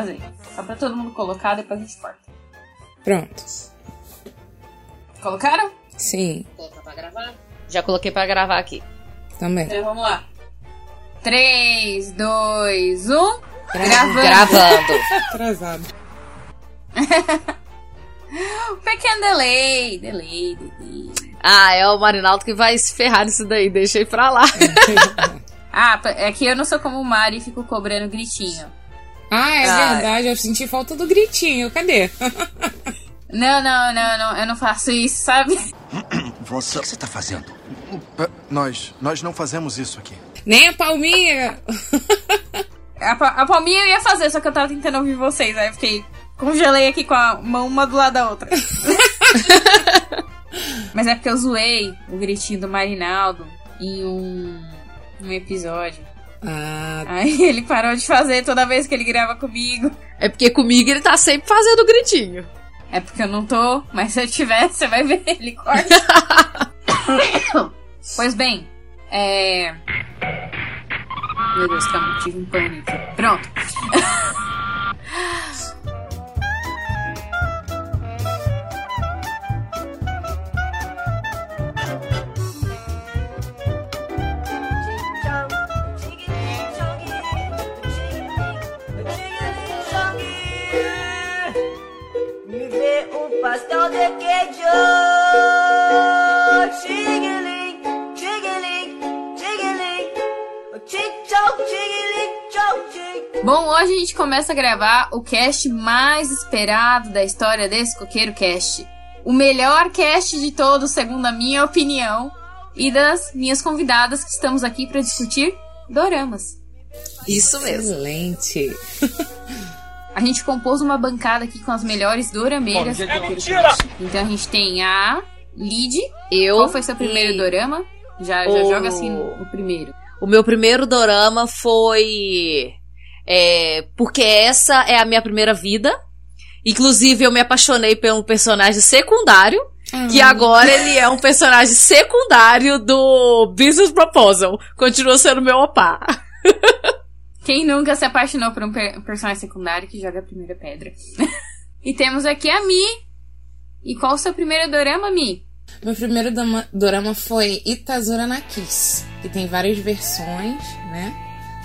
fazer. Só pra todo mundo colocar, depois a gente corta. Pronto. Colocaram? Sim. Colocar pra gravar? Já coloquei pra gravar aqui. Também. Então vamos lá. 3, 2, 1. Gravando. Gravando. Atrasado. Pequeno delay, delay, delay. Ah, é o Marinaldo que vai se ferrar nisso daí. Deixei pra lá. Ah, é que eu não sou como o Mari e fico cobrando gritinho. Ah, é Ah. verdade. Eu senti falta do gritinho. Cadê? Não, não, não, não, eu não faço isso, sabe? Você... O que você tá fazendo? Nós, nós não fazemos isso aqui. Nem a palminha. A, a palminha eu ia fazer, só que eu tava tentando ouvir vocês, aí eu fiquei. Congelei aqui com a mão uma do lado da outra. Mas é porque eu zoei o gritinho do Marinaldo em um, um episódio. Ah, Aí ele parou de fazer toda vez que ele grava comigo. É porque comigo ele tá sempre fazendo gritinho. É porque eu não tô, mas se eu tiver, você vai ver, ele corta. pois bem, é. Meu Deus, calma, tive um pânico. Pronto. Um pastel de queijo. Chigiling, chigiling. Chichou, chigiling, chou, chig. Bom, hoje a gente começa a gravar o cast mais esperado da história desse Coqueiro Cast. O melhor cast de todos, segundo a minha opinião, e das minhas convidadas que estamos aqui para discutir doramas. Isso mesmo. excelente. A gente compôs uma bancada aqui com as melhores dorameiras do Coqueiro Cast. Então a gente tem a Lid. Eu. Qual foi seu primeiro e dorama? Já, já o- joga assim o primeiro. O meu primeiro dorama foi. É, porque essa é a minha primeira vida. Inclusive, eu me apaixonei por um personagem secundário. Que agora ele é um personagem secundário do Business Proposal. Continua sendo meu opá. Quem nunca se apaixonou por um per- personagem secundário que joga a primeira pedra? e temos aqui a Mi. E qual o seu primeiro dorama, Mi? Meu primeiro dorama foi Itazura na Kiss, que tem várias versões, né?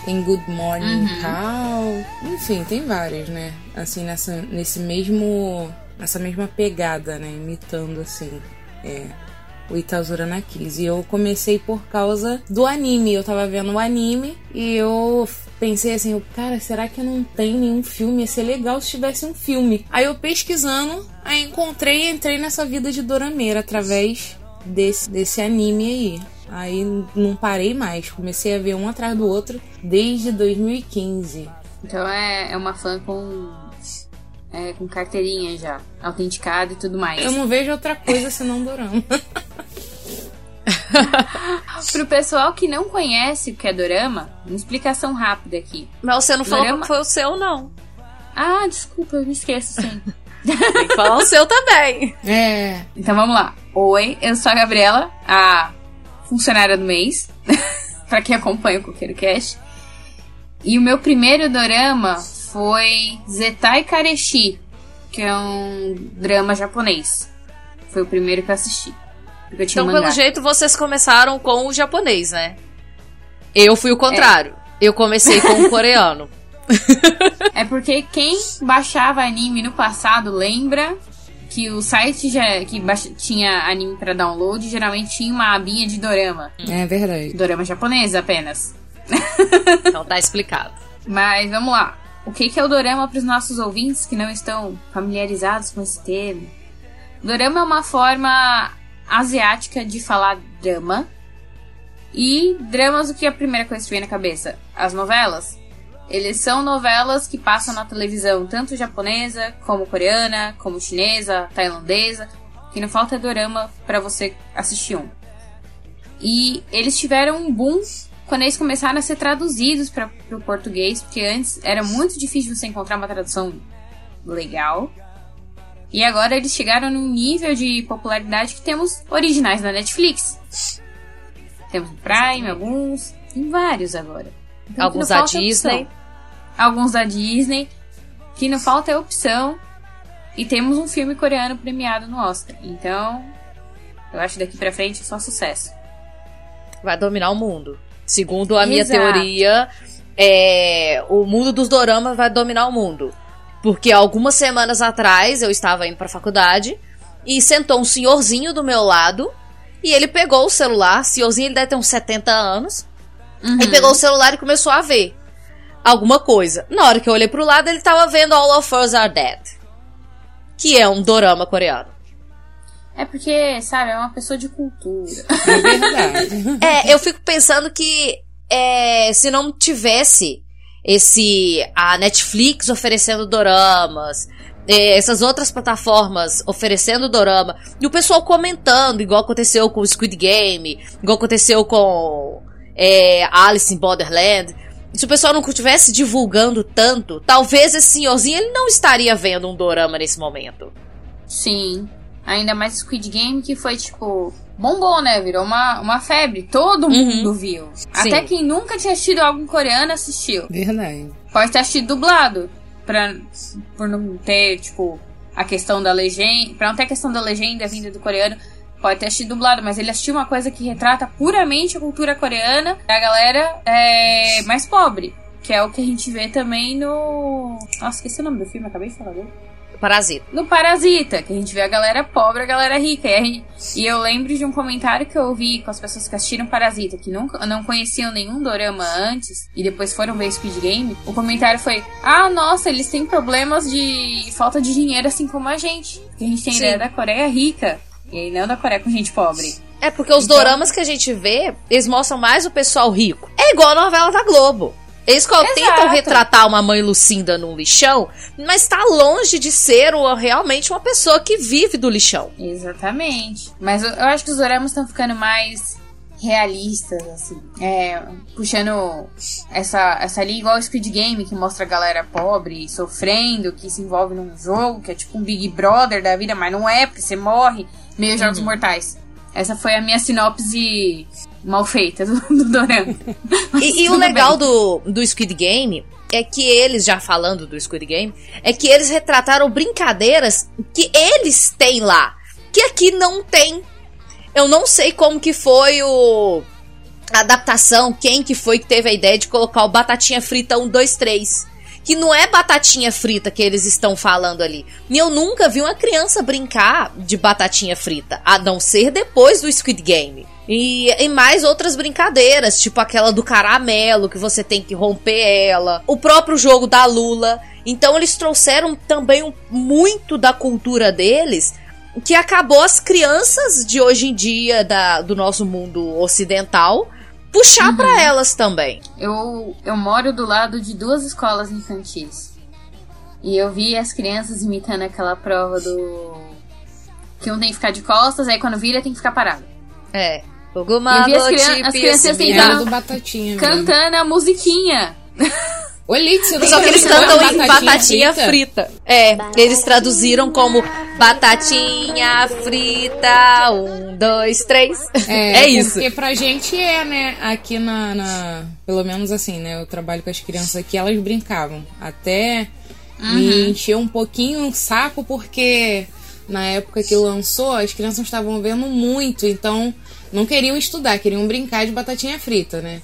Tem Good Morning Cow, enfim, tem várias, né? Assim, nessa, nesse mesmo, nessa mesma pegada, né? Imitando, assim, é, o Itazura na Kiss. E eu comecei por causa do anime. Eu tava vendo o anime e eu pensei assim, cara, será que não tem nenhum filme? Ia ser legal se tivesse um filme. Aí eu pesquisando, aí encontrei e entrei nessa vida de dorameira através desse, desse anime aí. Aí não parei mais, comecei a ver um atrás do outro desde 2015. Então é, é uma fã com. É, com carteirinha já, autenticada e tudo mais. Eu não vejo outra coisa senão dorama. Pro pessoal que não conhece o que é dorama, uma explicação rápida aqui. Mas você não falou Dorama- que foi o seu, não. Ah, desculpa, eu me esqueço sempre. Tem que falar o seu também. É, Então vamos lá. Oi, eu sou a Gabriela, a funcionária do mês, pra quem acompanha o Coqueiro Cash. E o meu primeiro dorama foi Zetai Kareshi, que é um drama japonês. Foi o primeiro que eu assisti. Porque eu tinha Então, um mangá. pelo jeito, vocês começaram com o japonês, né? Eu fui o contrário. Eu comecei com o coreano. É porque quem baixava anime no passado lembra que o site já, que baixa- tinha anime pra download geralmente tinha uma abinha de dorama. é verdade. Dorama japonês apenas. Então tá explicado. Mas vamos lá. O que é o dorama para os nossos ouvintes que não estão familiarizados com esse termo? Dorama é uma forma asiática de falar drama. E dramas, o que é a primeira coisa que vem na cabeça? As novelas. Eles são novelas que passam na televisão, tanto japonesa, como coreana, como chinesa, tailandesa. Que não falta dorama para você assistir um. E eles tiveram um boom quando eles começaram a ser traduzidos para o português, porque antes era muito difícil você encontrar uma tradução legal. E agora eles chegaram num nível de popularidade que temos originais na Netflix. Temos no Prime, alguns, tem vários agora. Então, Alguns da Disney. opção. Alguns da Disney. que não falta é opção e temos um filme coreano premiado no Oscar. Então, eu acho que daqui pra frente é só sucesso. Vai dominar o mundo. Segundo a minha Exato. teoria, é, o mundo dos doramas vai dominar o mundo. Porque algumas semanas atrás eu estava indo pra faculdade e sentou um senhorzinho do meu lado e ele pegou o celular, senhorzinho ele deve ter uns 70 anos, Uhum. ele pegou o celular e começou a ver alguma coisa. Na hora que eu olhei pro lado, ele tava vendo All of Us Are Dead, que é um dorama coreano. É porque, sabe, é uma pessoa de cultura. É verdade. É, eu fico pensando que é, se não tivesse esse a Netflix oferecendo doramas, é, essas outras plataformas oferecendo dorama, e o pessoal comentando, igual aconteceu com o Squid Game, igual aconteceu com é, Alice in Borderland, se o pessoal não estivesse divulgando tanto, talvez esse senhorzinho ele não estaria vendo um dorama nesse momento. Sim. Ainda mais Squid Game, que foi, tipo, bombou, né? Virou uma, uma febre. Todo mundo viu. Até quem nunca tinha assistido algo em coreano assistiu. Verdade. Pode ter assistido dublado. Pra, por não ter, tipo, a questão da legenda. Pra não ter a questão da legenda vinda do coreano. Pode ter assistido dublado, mas ele assistiu uma coisa que retrata puramente a cultura coreana da galera é, mais pobre. Que é o que a gente vê também no. Nossa, esqueci o nome do filme, acabei de falar dele Parasita. no Parasita, que a gente vê a galera pobre, a galera rica. E, gente- e eu lembro de um comentário que eu ouvi com as pessoas que assistiram Parasita, que nunca, não conheciam nenhum dorama antes, e depois foram ver Squid Game. O comentário foi: Ah, nossa, eles têm problemas de falta de dinheiro, assim como a gente. Porque a gente tem Sim. ideia da Coreia rica, e não da Coreia com gente pobre. É porque os Então- doramas que a gente vê, eles mostram mais o pessoal rico. É igual a novela da Globo. Eles Exato. tentam retratar uma mãe Lucinda num lixão, mas tá longe de ser o- realmente uma pessoa que vive do lixão. Exatamente. Mas eu, acho que os doramas estão ficando mais realistas, assim. É, puxando essa, essa linha igual o Squid Game, que mostra a galera pobre, sofrendo, que se envolve num jogo, que é tipo um Big Brother da vida, mas não é, porque você morre, meio Jogos Mortais. Essa foi a minha sinopse mal feita do, do dorama. E, e o legal bem. do, do Squid Game é que eles, já falando do Squid Game, é que eles retrataram brincadeiras que eles têm lá, que aqui não tem. Eu não sei como que foi o a adaptação, quem que foi que teve a ideia de colocar o batatinha frita 1, 2, 3. Que não é batatinha frita que eles estão falando ali. E eu nunca vi uma criança brincar de batatinha frita, a não ser depois do Squid Game. E, e mais outras brincadeiras, tipo aquela do caramelo, que você tem que romper ela. O próprio jogo da Lula. Então eles trouxeram também muito da cultura deles que acabou as crianças de hoje em dia da, do nosso mundo ocidental puxar pra elas também. Eu, eu moro do lado de duas escolas infantis. E eu vi as crianças imitando aquela prova do. Que um tem que ficar de costas, aí quando vira tem que ficar parado. É. Eu vi as crian- as crianças do Batatinha mesmo. Cantando a musiquinha. Só que eles cantam em batatinha frita. É, eles traduziram como batatinha frita, um, dois, três. É, isso. Porque pra gente é, né? Aqui na, na- Pelo menos assim, né? Eu trabalho com as crianças aqui, elas brincavam. Até me encheu um pouquinho o saco, porque na época que lançou, as crianças estavam vendo muito, então não queriam estudar, queriam brincar de batatinha frita, né?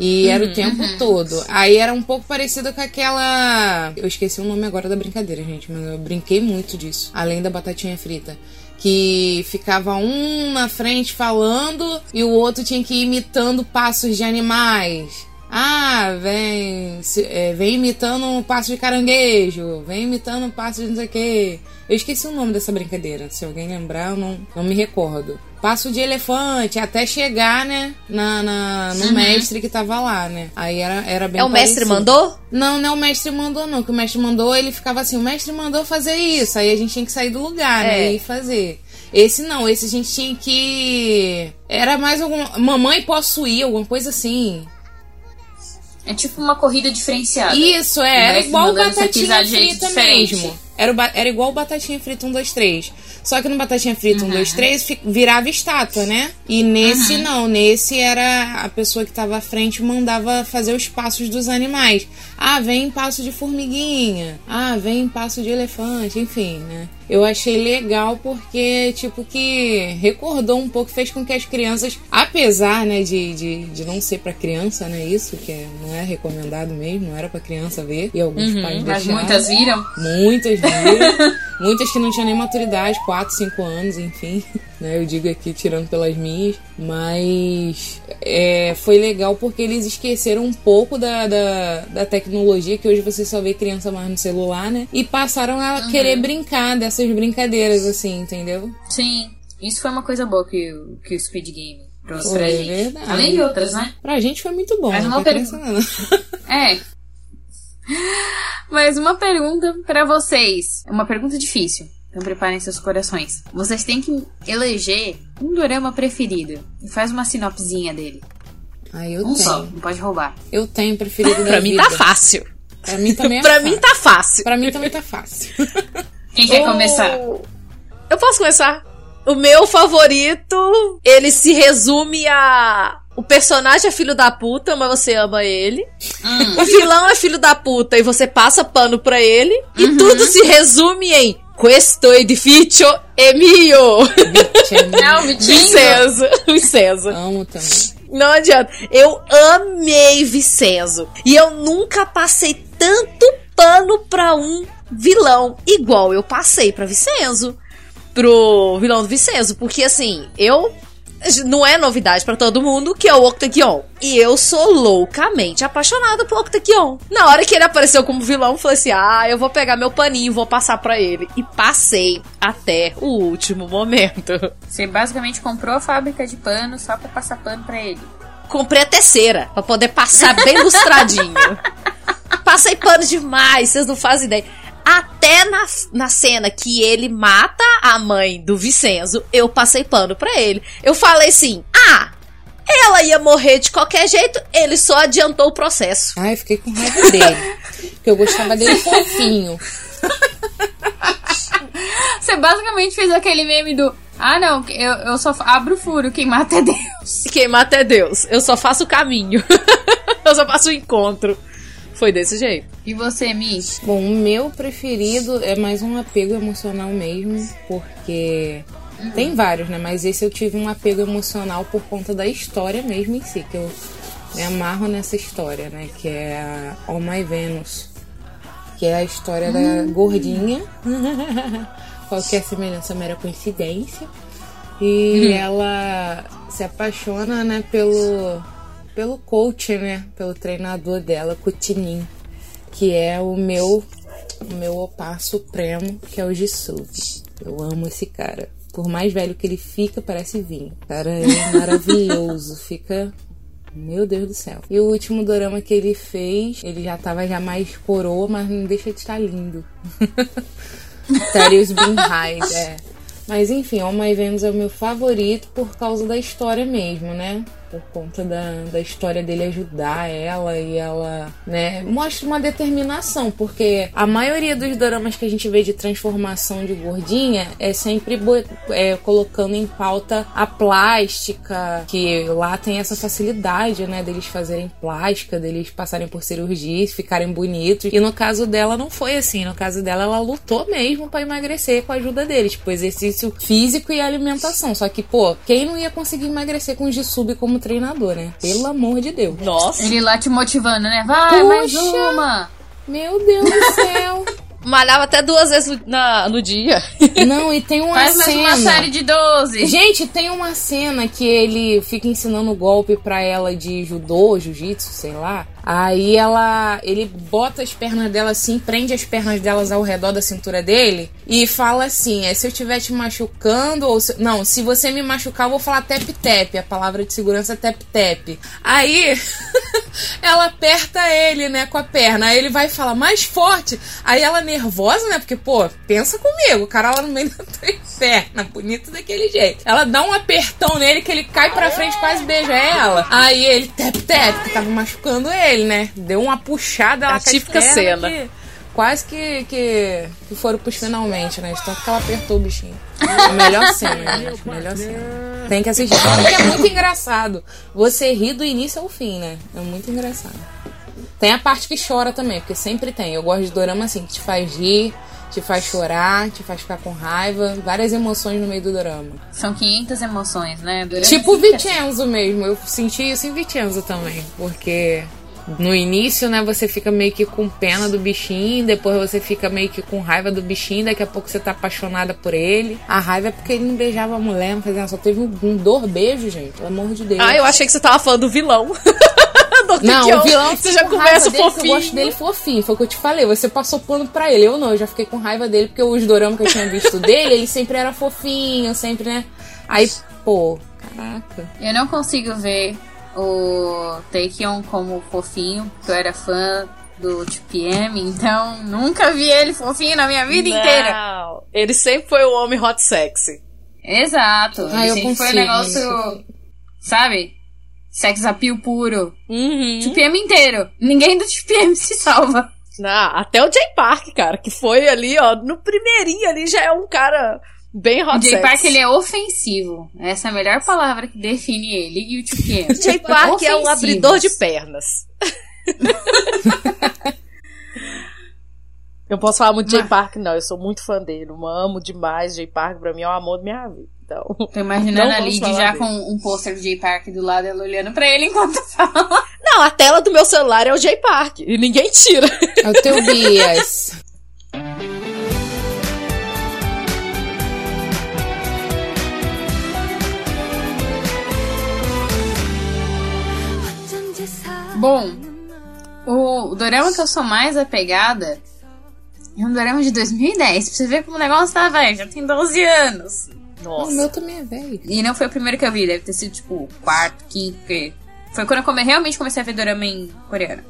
E era o tempo todo. Aí era um pouco parecido com aquela. Eu esqueci o nome agora da brincadeira, gente, mas eu brinquei muito disso. Além da batatinha frita. Que ficava um na frente falando e o outro tinha que ir imitando passos de animais. Ah, vem, é, vem imitando um passo de caranguejo, vem imitando um passo de não sei o quê. Eu esqueci o nome dessa brincadeira. Se alguém lembrar, eu não, não me recordo. Passo de elefante, até chegar, né, na, na- no mestre que tava lá, né. Aí era, era bem É o mestre parecido. mandou? Não, não é o mestre mandou, não. Que o mestre mandou, ele ficava assim, o mestre mandou fazer isso. Aí a gente tinha que sair do lugar, né? É. E fazer. Esse não, esse a gente tinha que. Era mais algum. Mamãe posso ir, alguma coisa assim. É tipo uma corrida diferenciada. Isso, é. Era Mestre igual batatinha frita mesmo. era, era igual o Batatinha Frita 1, 2, 3. Só que no Batatinha Frita 1, 2, 3 virava estátua, né? E nesse uhum. não, nesse era a pessoa que tava à frente mandava fazer os passos dos animais. Ah, vem passo de formiguinha. Ah, vem passo de elefante, enfim, né? Eu achei legal porque, tipo, que recordou um pouco, fez com que as crianças, apesar, né, de, de, de não ser para criança, né, isso, que é, não é recomendado mesmo, não era para criança ver, e alguns uhum, pais deixaram. Mas muitas viram? Muitas viram. muitas que não tinham nem maturidade, 4, 5 anos, enfim né? Eu digo aqui tirando pelas minhas, mas é, foi legal porque eles esqueceram um pouco da, da, da, tecnologia que hoje você só vê criança mais no celular, né? E passaram a uhum. querer brincar dessas brincadeiras, assim, entendeu? Sim, isso foi uma coisa boa que, que o Speed Game trouxe pra gente. Verdade. Além de outras, né? Pra gente foi muito bom. Mas uma pergunta. é. Mas uma pergunta para vocês. Uma pergunta difícil. Então preparem seus corações. Vocês têm que eleger um dorama preferido. E faz uma sinopsezinha dele. Ah, eu um tenho. só, não pode roubar. Eu tenho preferido Pra mim vida. tá fácil. Pra mim também é Pra fácil. mim tá fácil. Pra mim também tá fácil. Quem quer começar? Eu posso começar? O meu favorito, ele se resume a o personagem é filho da puta, mas você ama ele. Hum. O vilão é filho da puta e você passa pano pra ele. E Uhum. tudo se resume em Questo edificio è mio. É o Vitinho? Vicenzo. Vicenzo. Amo também. Não adianta. Eu amei Vicenzo. E eu nunca passei tanto pano pra um vilão igual eu passei pra Vicenzo. Pro vilão do Vicenzo. Porque assim, eu. Não é novidade pra todo mundo que é o Octagon. E eu sou loucamente apaixonada por Octagon. Na hora que ele apareceu como vilão, eu falei assim: ah, eu vou pegar meu paninho e vou passar pra ele. E passei até o último momento. Você basicamente comprou a fábrica de pano só pra passar pano pra ele. Comprei a terceira, pra poder passar bem lustradinho. Passei pano demais, vocês não fazem ideia. Até na, na cena que ele mata a mãe do Vicenzo, eu passei pano pra ele. Eu falei assim: ah, ela ia morrer de qualquer jeito, ele só adiantou o processo. Ai, fiquei com raiva dele. porque eu gostava dele fofinho. Você basicamente fez aquele meme do. Ah, não, eu, eu só abro o furo, quem mata é Deus. Quem mata é Deus. Eu só faço o caminho. eu só faço o encontro. Foi desse jeito. E você, Mish? Bom, o meu preferido é mais um apego emocional mesmo, porque tem vários, né? Mas esse eu tive um apego emocional por conta da história mesmo em si, que eu me amarro nessa história, né? Que é a All My Venus, que é a história da gordinha. Qualquer semelhança é mera coincidência. E ela se apaixona, né, pelo pelo coach, né, pelo treinador dela, Kutinin, que é o meu o meu opá supremo, que é o Jisubi. Eu amo esse cara. Por mais velho que ele fica, parece vinho. O cara é maravilhoso, fica meu Deus do céu. E o último dorama que ele fez, ele já tava já mais coroa, mas não deixa de estar lindo. Darius Bin é. Mas enfim, All My Venus é o meu favorito por causa da história mesmo, né? Por conta da, da história dele ajudar ela e ela, né? Mostra uma determinação, porque a maioria dos doramas que a gente vê de transformação de gordinha é sempre é, colocando em pauta a plástica, que lá tem essa facilidade, né? Deles fazerem plástica, deles passarem por cirurgia, ficarem bonitos. E no caso dela não foi assim. No caso dela, ela lutou mesmo pra emagrecer com a ajuda deles. Tipo, exercício físico e alimentação. Só que, pô, quem não ia conseguir emagrecer com o Jisub como treinador, né? Pelo amor de Deus. Nossa. Ele lá te motivando, né? Vai, mais Puxa. uma! Meu Deus do céu. Malhava até duas vezes no, na- no dia. Não, e tem uma Faz mais cena. uma série de 12! Gente, tem uma cena que ele fica ensinando golpe pra ela de judô, jiu-jitsu, sei lá. Aí ela, ele bota as pernas dela assim, prende as pernas delas ao redor da cintura dele e fala assim: é, se eu estiver te machucando ou se- não, se você me machucar, eu vou falar tep tep. A palavra de segurança é tep tep. Aí ela aperta ele, né, com a perna. Aí ele vai falar mais forte. Aí ela nervosa, né? Porque, pô, pensa comigo, o cara lá no meio da tua perna, bonito daquele jeito. Ela dá um apertão nele que ele cai pra frente, quase beija ela. Aí ele, tep tep, que tava machucando ele, né? Deu uma puxada, ela A típica cena. Que quase que, que, que foram pros finalmente, né? De tanto que ela apertou o bichinho. A melhor cena, gente. Melhor cena. Tem que assistir. Porque é muito engraçado. Você ri do início ao fim, né? É muito engraçado. Tem a parte que chora também, porque sempre tem. Eu gosto de dorama assim, que te faz rir, te faz chorar, te faz ficar com raiva, várias emoções no meio do drama. São 500 emoções, né? Dorama Tipo é assim. Vincenzo mesmo, eu senti isso em Vincenzo também, porque no início, né, você fica meio que com pena do bichinho, depois você fica meio que com raiva do bichinho, daqui a pouco você tá apaixonada por ele. A raiva é porque ele não beijava a mulher, não fazia só teve um, um dor beijo, gente, pelo amor de Deus. Ah, eu achei que você tava falando do vilão. Do Não, o vilão Você já com começa raiva dele, que Eu fofinho. gosto dele fofinho, foi o que eu te falei. Você passou pano pra ele. Eu não, eu já fiquei com raiva dele, porque os doramas que eu tinha visto dele, ele sempre era fofinho, sempre, né? Aí, pô, caraca. Eu não consigo ver o Taekyon como fofinho, porque eu era fã do TPM, então nunca vi ele fofinho na minha vida inteira. Não, ele sempre foi o homem hot sexy. Exato. Ah, Ele sempre foi um negócio, sabe? Sex appeal puro. Uhum. TPM inteiro. Ninguém do TPM se salva. Não, até o Jay Park, cara, que foi ali, ó, no primeirinho ali já é um cara bem hot O Jay. Park, ele é ofensivo. Essa é a melhor palavra que define ele e o TPM. Jay Park é um abridor de pernas. Eu posso falar muito de Jay Park, não. Eu sou muito fã dele. Eu amo demais. Jay Park, pra mim, é o amor da minha vida. Então, Tô imaginando a Lid já dele. com um pôster do Jay Park do lado, ela olhando pra ele enquanto fala. não, a tela do meu celular é o Jay Park. E ninguém tira. É o teu Bias. Bom, o, o dorama que eu sou mais apegada é um dorama de 2010. Pra você ver como o negócio tá velho, já tem 12 anos. O Nossa. meu também é velho. E não foi o primeiro que eu vi, deve ter sido tipo o quarto, quinto, porque foi quando eu come- realmente comecei a ver dorama em coreano.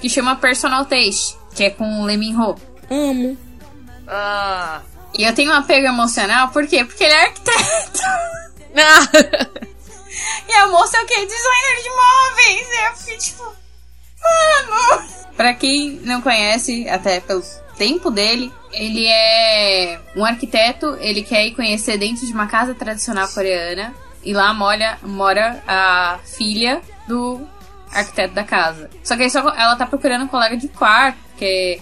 Que chama Personal Taste, que é com o Lee Min Ho. Amo. Ah. E eu tenho um apego emocional, por quê? Porque ele é arquiteto. Ah. E a moça é o quê? Designer de móveis. E eu fiquei tipo. Mano! Pra quem não conhece, até pelo tempo dele, ele é um arquiteto. Ele quer ir conhecer dentro de uma casa tradicional coreana. E lá mora, mora a filha do arquiteto da casa. Só que aí só, ela tá procurando um colega de quarto, porque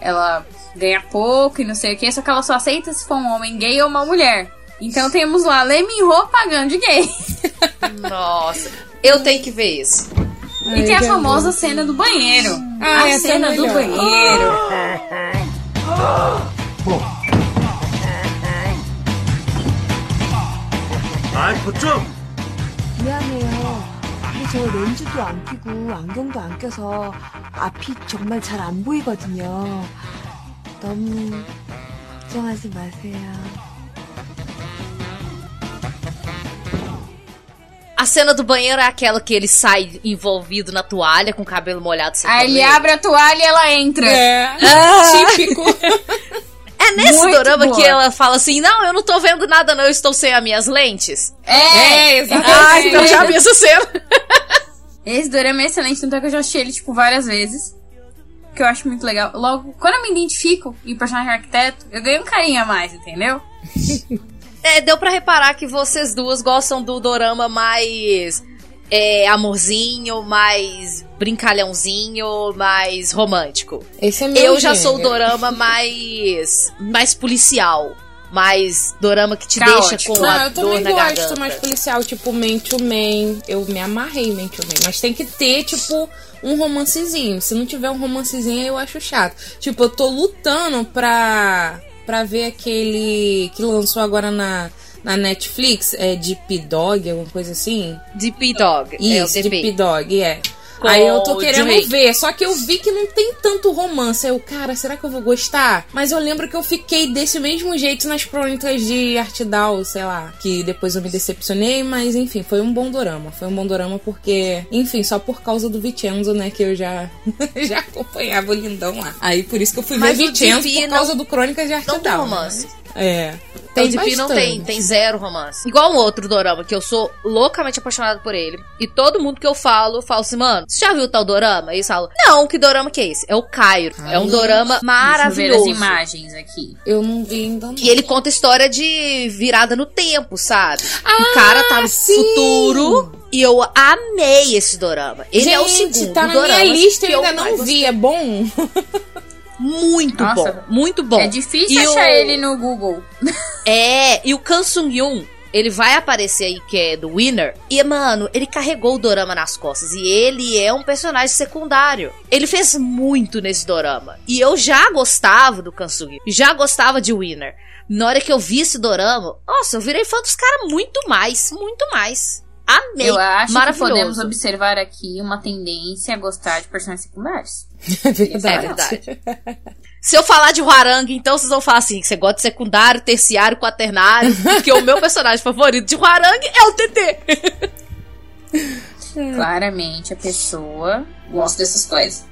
ela ganha pouco e não sei o que. Só que ela só aceita se for um homem gay ou uma mulher. Então temos lá Lee Min Ho pagando de gay. Nossa. Eu tenho que ver isso. E tem a famosa cena do banheiro. Ah, a essa é cena do melhor. banheiro. 아이, 그좀 미안해요. 근데 저 렌즈도 안 끼고 안경도 안 껴서 앞이 정말 잘 안 보이거든요. 너무 걱정하지 마세요. A cena do banheiro é aquela que ele sai envolvido na toalha, com o cabelo molhado. Aí ele abre a toalha e ela entra. É. Típico. É nesse Muito dorama boa. que ela fala assim: Não, eu não tô vendo nada, não, eu estou sem as minhas lentes. É, exatamente. Ah, então eu já vi essa cena. Esse dorama é excelente, tanto é que eu já assisti ele, tipo, várias vezes. Que eu acho muito legal. Logo, quando eu me identifico em personagem arquiteto, eu ganho um carinho a mais, entendeu? É, deu pra reparar que vocês duas gostam do dorama mais é, amorzinho, mais brincalhãozinho, mais romântico. Esse é meu Eu já sou o gênero. dorama mais mais policial, mais dorama que te Caótico. deixa com Não, a eu dor também na gosto garganta. mais policial, tipo Man to Man. Eu me amarrei em Man to Man. Mas tem que ter, tipo, um romancezinho. Se não tiver um romancezinho, eu acho chato. Tipo, eu tô lutando pra, pra ver aquele que lançou agora na, na Netflix. É Deep Dog, alguma coisa assim. Deep Dog. é Isso, DP. Deep Dog, é. Aí eu tô querendo Drake. ver, só que eu vi que não tem tanto romance. Aí eu, cara, será que eu vou gostar? Mas eu lembro que eu fiquei desse mesmo jeito nas crônicas de Artdal, sei lá. Que depois eu me decepcionei, mas enfim, foi um bom dorama. Foi um bom dorama porque, enfim, só por causa do Vincenzo, né, que eu já, já acompanhava o lindão lá. Aí por isso que eu fui Mas ver o Vincenzo Deep por não- causa do Crônicas de Não tem Artdal. romance. É. Tem LGP não tem, tem zero romance. Igual um outro dorama, que eu sou loucamente apaixonada por ele. E todo mundo que eu falo, falo assim, mano, você já viu tal dorama? E eles falam, não, que dorama que é esse? É o Cairo. Ai, é um dorama maravilhoso. Deixa eu ver as imagens aqui. Eu não vi ainda não. E ele conta história de virada no tempo, sabe? Ah, o cara tá no sim. futuro. E eu amei esse dorama. Ele Gente, é o segundo tá na dorama minha lista, que eu ainda não gostei. vi. É bom? Muito Nossa. bom, muito bom. É difícil E achar o- ele no Google. É, e o Kan Sung Yoon, ele vai aparecer aí, que é do Winner. E, mano, ele carregou o dorama nas costas. E ele é um personagem secundário. Ele fez muito nesse dorama. E eu já gostava do Kan Sung Yoon. Já gostava de Winner. Na hora que eu vi esse dorama, nossa, eu virei fã dos caras muito mais, muito mais. Amei. Eu acho que podemos observar aqui uma tendência a gostar de personagens secundários. É É verdade. verdade. Se eu falar de Huarang, então vocês vão falar assim: você gosta de secundário, terciário, quaternário, porque o meu personagem favorito de Huarang é o TT. Claramente a pessoa gosta dessas coisas.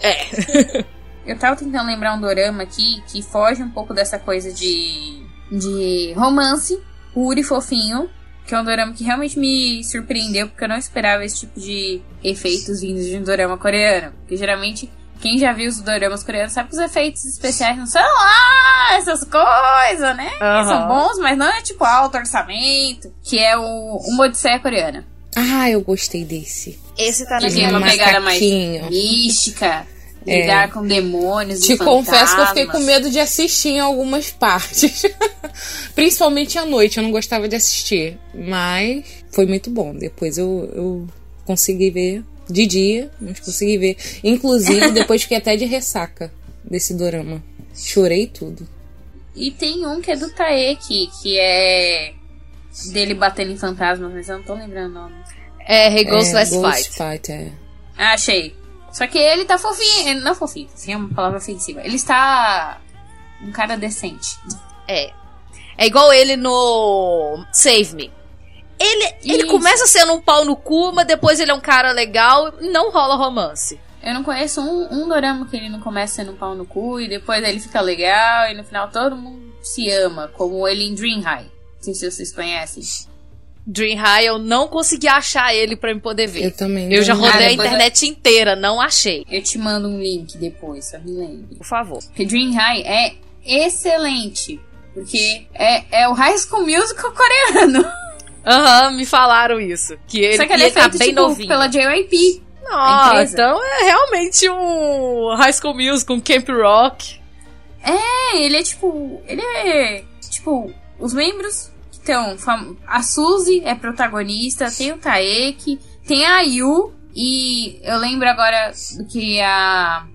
É. Eu tava tentando lembrar um dorama aqui que foge um pouco dessa coisa de, de romance puro e fofinho. Que é um dorama que realmente me surpreendeu, porque eu não esperava esse tipo de efeitos vindos de um dorama coreano. Porque geralmente, quem já viu os doramas coreanos sabe que os efeitos especiais não são lá essas coisas, né? Aham. São bons, mas não é tipo alto orçamento. Que é o Uma Odisseia Coreana. Ah, eu gostei desse. Esse tá na minha uma um pegada mais macaquinho. É. lidar com demônios Te confesso que eu fiquei com medo de assistir em algumas partes. Principalmente à noite, eu não gostava de assistir. Mas foi muito bom. Depois eu, eu consegui ver de dia, mas consegui ver. Inclusive, depois fiquei até de ressaca desse dorama. Chorei tudo. E tem um que é do Taeki, que é dele batendo em fantasmas, mas eu não tô lembrando o nome. É, Hey Ghost é, Last Ghost Fight. Fight, é. Ah, achei. Só que ele tá fofinho. ele- Não fofinho, assim é uma palavra ofensiva. Ele está um cara decente. É. É igual ele no Save Me. Ele, ele começa sendo um pau no cu, mas depois ele é um cara legal e não rola romance. Eu não conheço um, um dorama que ele não começa sendo um pau no cu e depois ele fica legal e no final todo mundo se ama, como ele em Dream High. Não sei se vocês conhecem. Dream High eu não consegui achar ele pra eu poder ver. Eu também. Eu já não- rodei Ah, a depois internet inteira, não achei. Eu te mando um link depois, só me lembre. Por favor. Porque Dream High é excelente. Porque é, é o High School Musical coreano. Aham, me falaram isso. Que ele, Só que ele é tá feito bem tipo, novinho. pela JYP. Nossa, empresa. então é realmente um High School Musical, um Camp Rock. É, ele é tipo. Ele é. Tipo, os membros fam- A Suzy é protagonista, tem o Taeki, tem a Yu. E eu lembro agora do que a.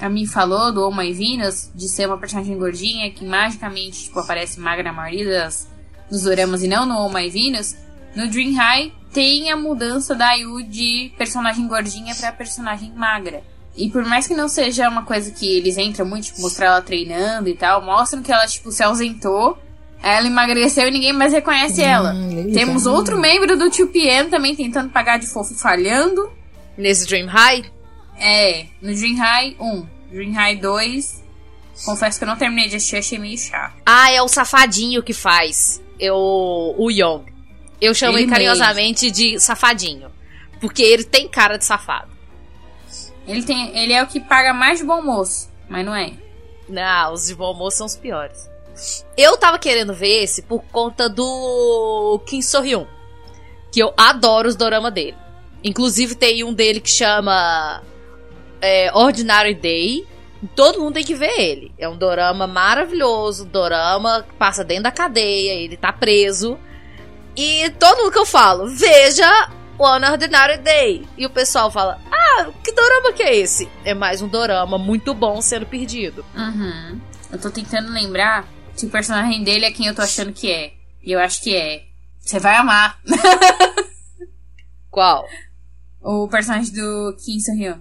A Mi falou do Oh My Venus, de ser uma personagem gordinha que magicamente tipo, aparece magra na maioria das, dos doramas e não no Oh My Venus. No Dream High tem a mudança da Yu de personagem gordinha pra personagem magra. E por mais que não seja uma coisa que eles entram muito, tipo, mostrar ela treinando e tal, mostram que ela, tipo, se ausentou, ela emagreceu e ninguém mais reconhece ela. legal. Temos outro membro do 2PM também tentando pagar de fofo e falhando. Nesse Dream High. É, no Dream High 1. Dream High 2, confesso que eu não terminei de assistir, achei meio chato. Ah, é o safadinho que faz. Eu, o Young. Eu chamo ele, Ele carinhosamente de safadinho. Porque ele tem cara de safado. Ele, tem, ele é o que paga mais de bom moço, mas não é. Não, os de bom almoço são os piores. Eu tava querendo ver esse por conta do Kim So-hyun. Que eu adoro os dorama dele. Inclusive tem um dele que chama é, Ordinary Day. Todo mundo tem que ver ele. É um dorama maravilhoso. Dorama que passa dentro da cadeia. Ele tá preso. E todo mundo que eu falo, veja One Ordinary Day. E o pessoal fala, ah, que dorama que é esse? É mais um dorama muito bom sendo perdido. Uhum. Eu tô tentando lembrar se o personagem dele é quem eu tô achando que é. E eu acho que é. Você vai amar. Qual? o personagem do Kim So-hyun.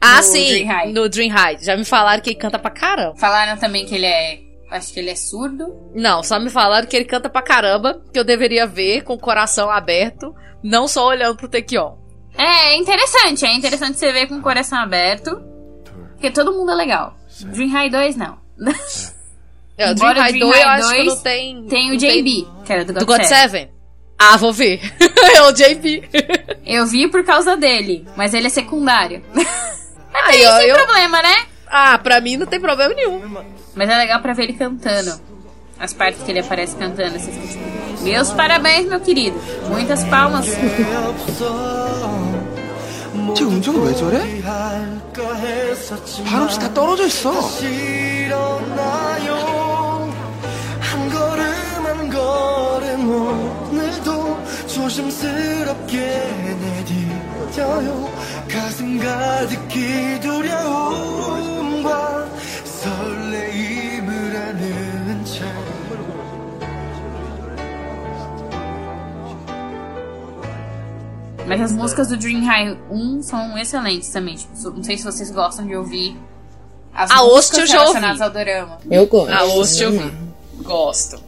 Ah, No sim, Dream High. no Dream High. Já me falaram que ele canta pra caramba. Falaram também que ele é. Acho que ele é surdo. Não, só me falaram que ele canta pra caramba, que eu deveria ver com o coração aberto, não só olhando pro Tekion. É, é interessante. É interessante você ver com o coração aberto. Porque todo mundo é legal. Dream High 2, não. É, Dream High Dream 2 eu acho que 2 não tem. Tem o JB, que era do God, Do God Seven. Seven? Ah, vou ver. é o JB. Eu vi por causa dele, mas ele é secundário. Aí, ó, Sem eu... problema, né? Ah, pra mim não tem problema nenhum. Mas é legal pra ver ele cantando. As partes que ele aparece cantando. Meus parabéns, meu querido. Muitas palmas. 쟤 음정이 왜 저래? 발음씨 다 떨어져 있어. 조심스럽게 내디뎌요 가슴 가득히 두려움과 설레임을 아는 채 Mas as músicas do Dream High 1 são excelentes também. Tipo, não sei se vocês gostam de ouvir as A músicas eu já relacionadas ouvi. ao dorama. Eu gosto. Ah, Host eu vi. amarro. Gosto.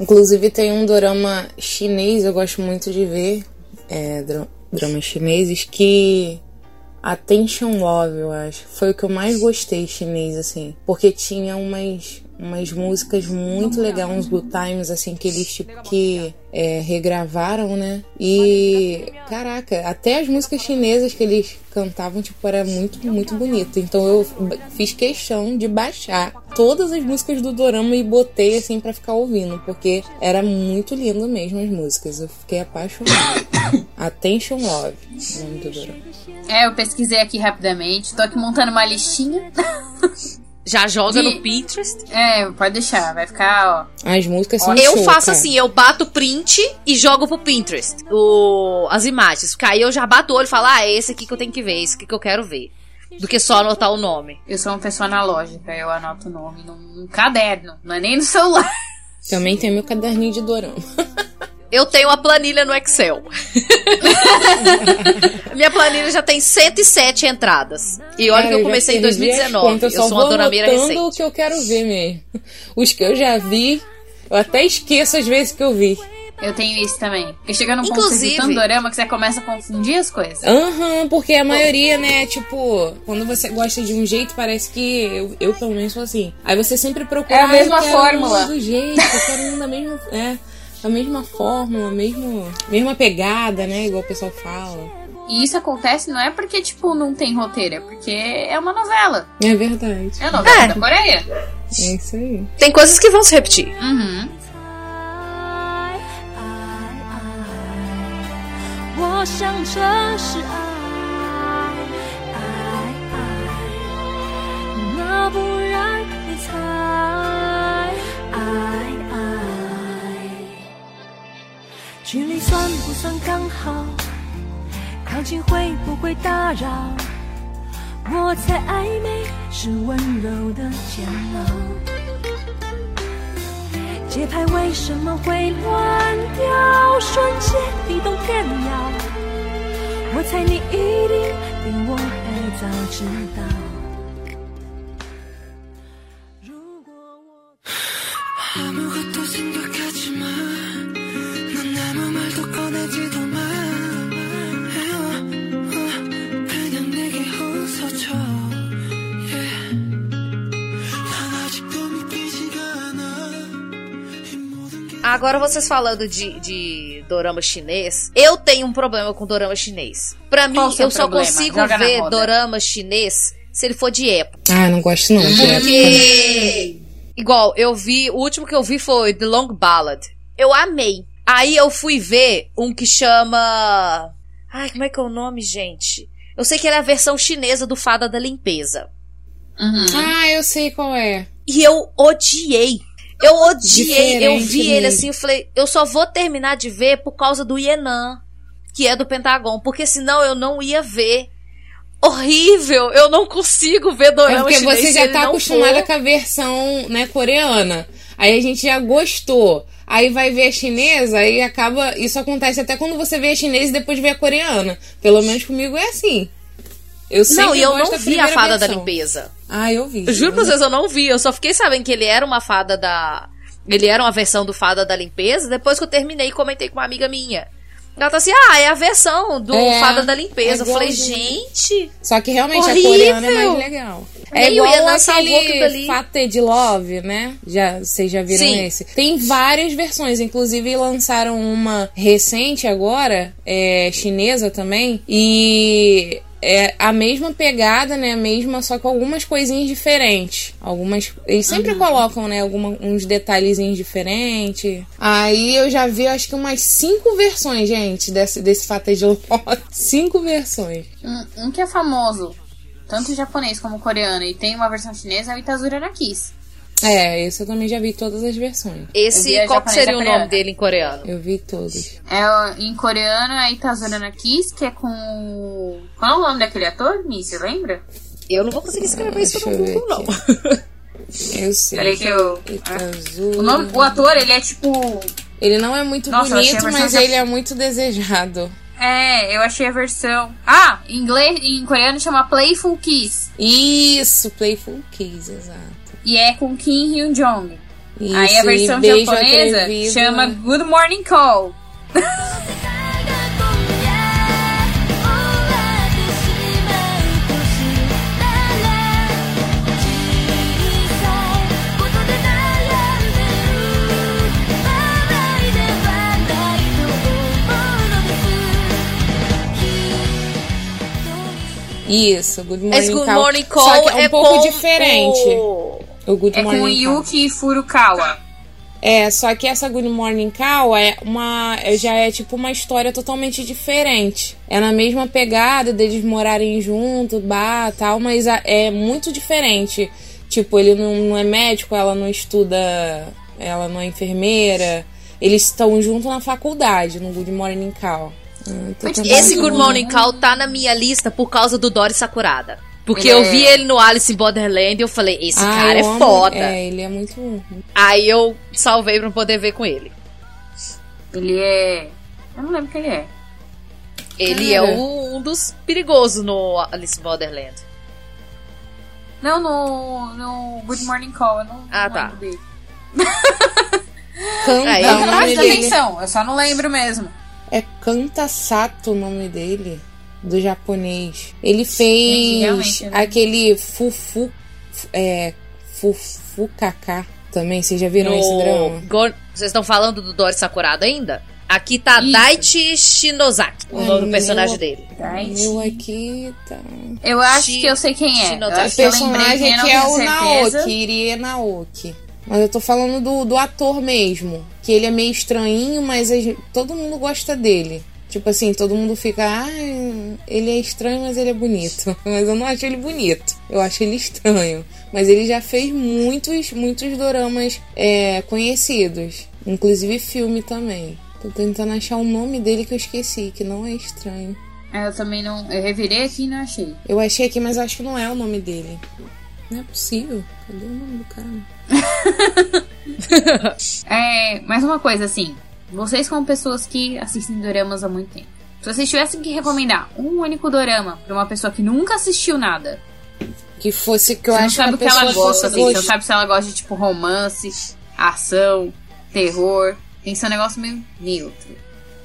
Inclusive tem um drama chinês, eu gosto muito de ver. É, dra- dramas chineses que. Attention Love, eu acho. Foi o que eu mais gostei chinês, assim. Porque tinha umas, umas músicas muito legais, uns good times, assim, que eles tipo que é, regravaram, né? E. Caraca, até as músicas chinesas que eles cantavam, tipo, era muito, muito bonito. Então eu fiz questão de baixar todas as músicas do Dorama e botei assim pra ficar ouvindo, porque era muito lindo mesmo as músicas. Eu fiquei apaixonada. Attention Love, nome do Dorama. É, eu pesquisei aqui rapidamente. Tô aqui montando uma listinha. Já joga De- no Pinterest. É, pode deixar. Vai ficar, ó. As músicas são Eu show, faço cara. assim, eu bato print e jogo pro Pinterest o, as imagens. Porque aí eu já bato o olho e falo, ah, é esse aqui que eu tenho que ver, esse aqui que eu quero ver. Do que só anotar o nome. Eu sou uma pessoa analógica. Eu anoto o nome num caderno. Não é nem no celular. Também tem meu caderninho de Dorama. Eu tenho a planilha no Excel. Minha planilha já tem 107 entradas. E olha Cara, que eu comecei em perdi as 2019. contas, Eu só sou uma anotando o que eu quero ver mesmo. Os que eu já vi, eu até esqueço às vezes que eu vi. Eu tenho isso também. Porque chega num ponto de Inclusive- tanto dorama que você começa a confundir as coisas. Aham, porque a maioria, né, tipo, quando você gosta de um jeito, parece que eu, eu pelo menos sou assim. Aí você sempre procura É a "Ah, mesma eu fórmula." Do jeito, eu quero um da mesma, é, a mesma fórmula, mesmo, mesma pegada, né, igual o pessoal fala. E isso acontece não é porque, tipo, não tem roteiro, é porque é uma novela. É verdade. É a novela É. da Coreia. É isso aí. Tem coisas que vão se repetir. Uhum. 距离算不算刚好？靠近会不会打扰？我猜暧昧是温柔的煎熬。节拍为什么会乱掉？瞬间你都更要，我猜你一定比我还早知道。如果我 아무것도 생각하지 마. Agora vocês falando de, de dorama chinês, eu tenho um problema com dorama chinês. Pra mim, eu só problema? consigo Joga ver dorama chinês se ele for de época. Ah, não gosto não de época. Porque, igual, eu vi, o último que eu vi foi The Long Ballad. Eu amei. Aí eu fui ver um que chama. Ai, como é que é o nome, gente? Eu sei que ele é a versão chinesa do Fada da Limpeza. Uhum. Ah, eu sei qual é. E eu odiei. Eu odiei. eu vi ele assim, eu falei, eu só vou terminar de ver por causa do Yenan, que é do Pentagon, porque senão eu não ia ver. Horrível! Eu não consigo ver É dorama porque chinês você já tá acostumada for. com a versão, né, coreana. Aí a gente já gostou. Aí vai ver a chinesa e acaba. Isso acontece até quando você vê a chinesa e depois vê a coreana. Pelo menos comigo é assim. Eu Não, e eu não da vi a Fada da versão. Limpeza. Ah, eu vi. Eu juro pra vocês, eu não vi. Eu só fiquei sabendo que ele era uma fada da. Ele era uma versão do Fada da Limpeza depois que eu terminei e comentei com uma amiga minha. Ela tá assim, ah, é a versão do É, Fada da é Limpeza. eu falei, gente. Só que realmente Horrível. a coreana é mais legal. É Nem o igual aquele. Fate de Love, né? Já, vocês já viram Sim. esse? Tem várias versões, inclusive lançaram uma recente agora, é, chinesa também, e é a mesma pegada, né? A mesma, só com algumas coisinhas diferentes. Algumas. Eles sempre Uhum. colocam, né? Alguma, uns detalhezinhos diferentes. Aí eu já vi, acho que umas cinco versões, gente, desse, desse Fate de Love. cinco versões. Um, um que é famoso, tanto japonês como coreano, e tem uma versão chinesa, é o Itazura na Kiss. É, esse eu também já vi todas as versões. Esse, qual que japonesa seria o nome dele em coreano? Eu vi todos. É, em coreano é Itazura na Kiss, que é com. Qual é o nome daquele ator, Mi? Você lembra? Eu não vou conseguir escrever isso Deixa no Google, não. Eu sei. Peraí que eu. Itazura. O, nome, o ator, ele é tipo. Ele não é muito Nossa, bonito, mas ele é muito desejado. É, eu achei a versão. Ah, em inglês, em coreano chama Playful Kiss. Isso, Playful Kiss, exato. E é com Kim Hyun Jong. Isso, Aí a versão japonesa atrevido. chama Good Morning Call. Isso, Good Morning Esse Good Call. Morning Call Só que é um é pouco com diferente. o- O Good É com o Morning Call. Yuki Furukawa. É, só que essa Good Morning Call é uma, é- já é tipo uma história totalmente diferente. É na mesma pegada deles morarem junto, bah, tal, mas é muito diferente. Tipo, ele não, não é médico, ela não estuda, ela não é enfermeira. Eles estão juntos na faculdade, no Good Morning Call. Ah, tô tentando Esse Good. Morning Call tá na minha lista por causa do Dory Sakurada. Porque Ele eu é- vi ele no Alice in Borderland e eu falei, esse Ah, cara é eu amo- foda. É, ele é muito. Aí eu salvei pra poder ver com ele. Ele é. Eu não lembro quem ele é. Ele Cara. é o- um dos perigosos no Alice in Borderland. Não, no, no Good Morning Call, eu não, Ah, não tá. lembro dele. Canta, Aí, Não, dele atenção, eu só não lembro mesmo. é Kanta Sato o nome dele, do japonês. Ele fez né? aquele Fufu. É. Fufukaka também. Vocês já viram No esse drama? Go- Vocês estão falando do Dory Sakurada ainda? Aqui tá Isso. Daichi Shinozaki, o nome do meu- personagem dele. Meu aqui tá. Eu acho Shi- que eu sei quem é. O acho que eu lembrei personagem não aqui é o. Naoki, Irie Naoki. Mas eu tô falando do, do ator mesmo. Que ele é meio estranhinho, mas gente- todo mundo gosta dele. Tipo assim, todo mundo fica, ah, ele é estranho, mas ele é bonito. Mas eu não acho ele bonito. Eu acho ele estranho. Mas ele já fez muitos, muitos doramas é, conhecidos. Inclusive filme também. Tô tentando achar o nome dele que eu esqueci, que não é estranho. É, Eu também não. Eu revirei aqui e não achei. Eu achei aqui, mas acho que não é o nome dele. Não é possível. Cadê o nome do cara? É, mais uma coisa assim. Vocês como pessoas que assistem doramas há muito tempo. Se vocês tivessem que recomendar um único dorama pra uma pessoa que nunca assistiu nada, Que fosse que eu acho sabe o que ela gosta, fosse assim, você não sabe se ela gosta de tipo romance, ação, terror. Tem que ser um negócio meio neutro.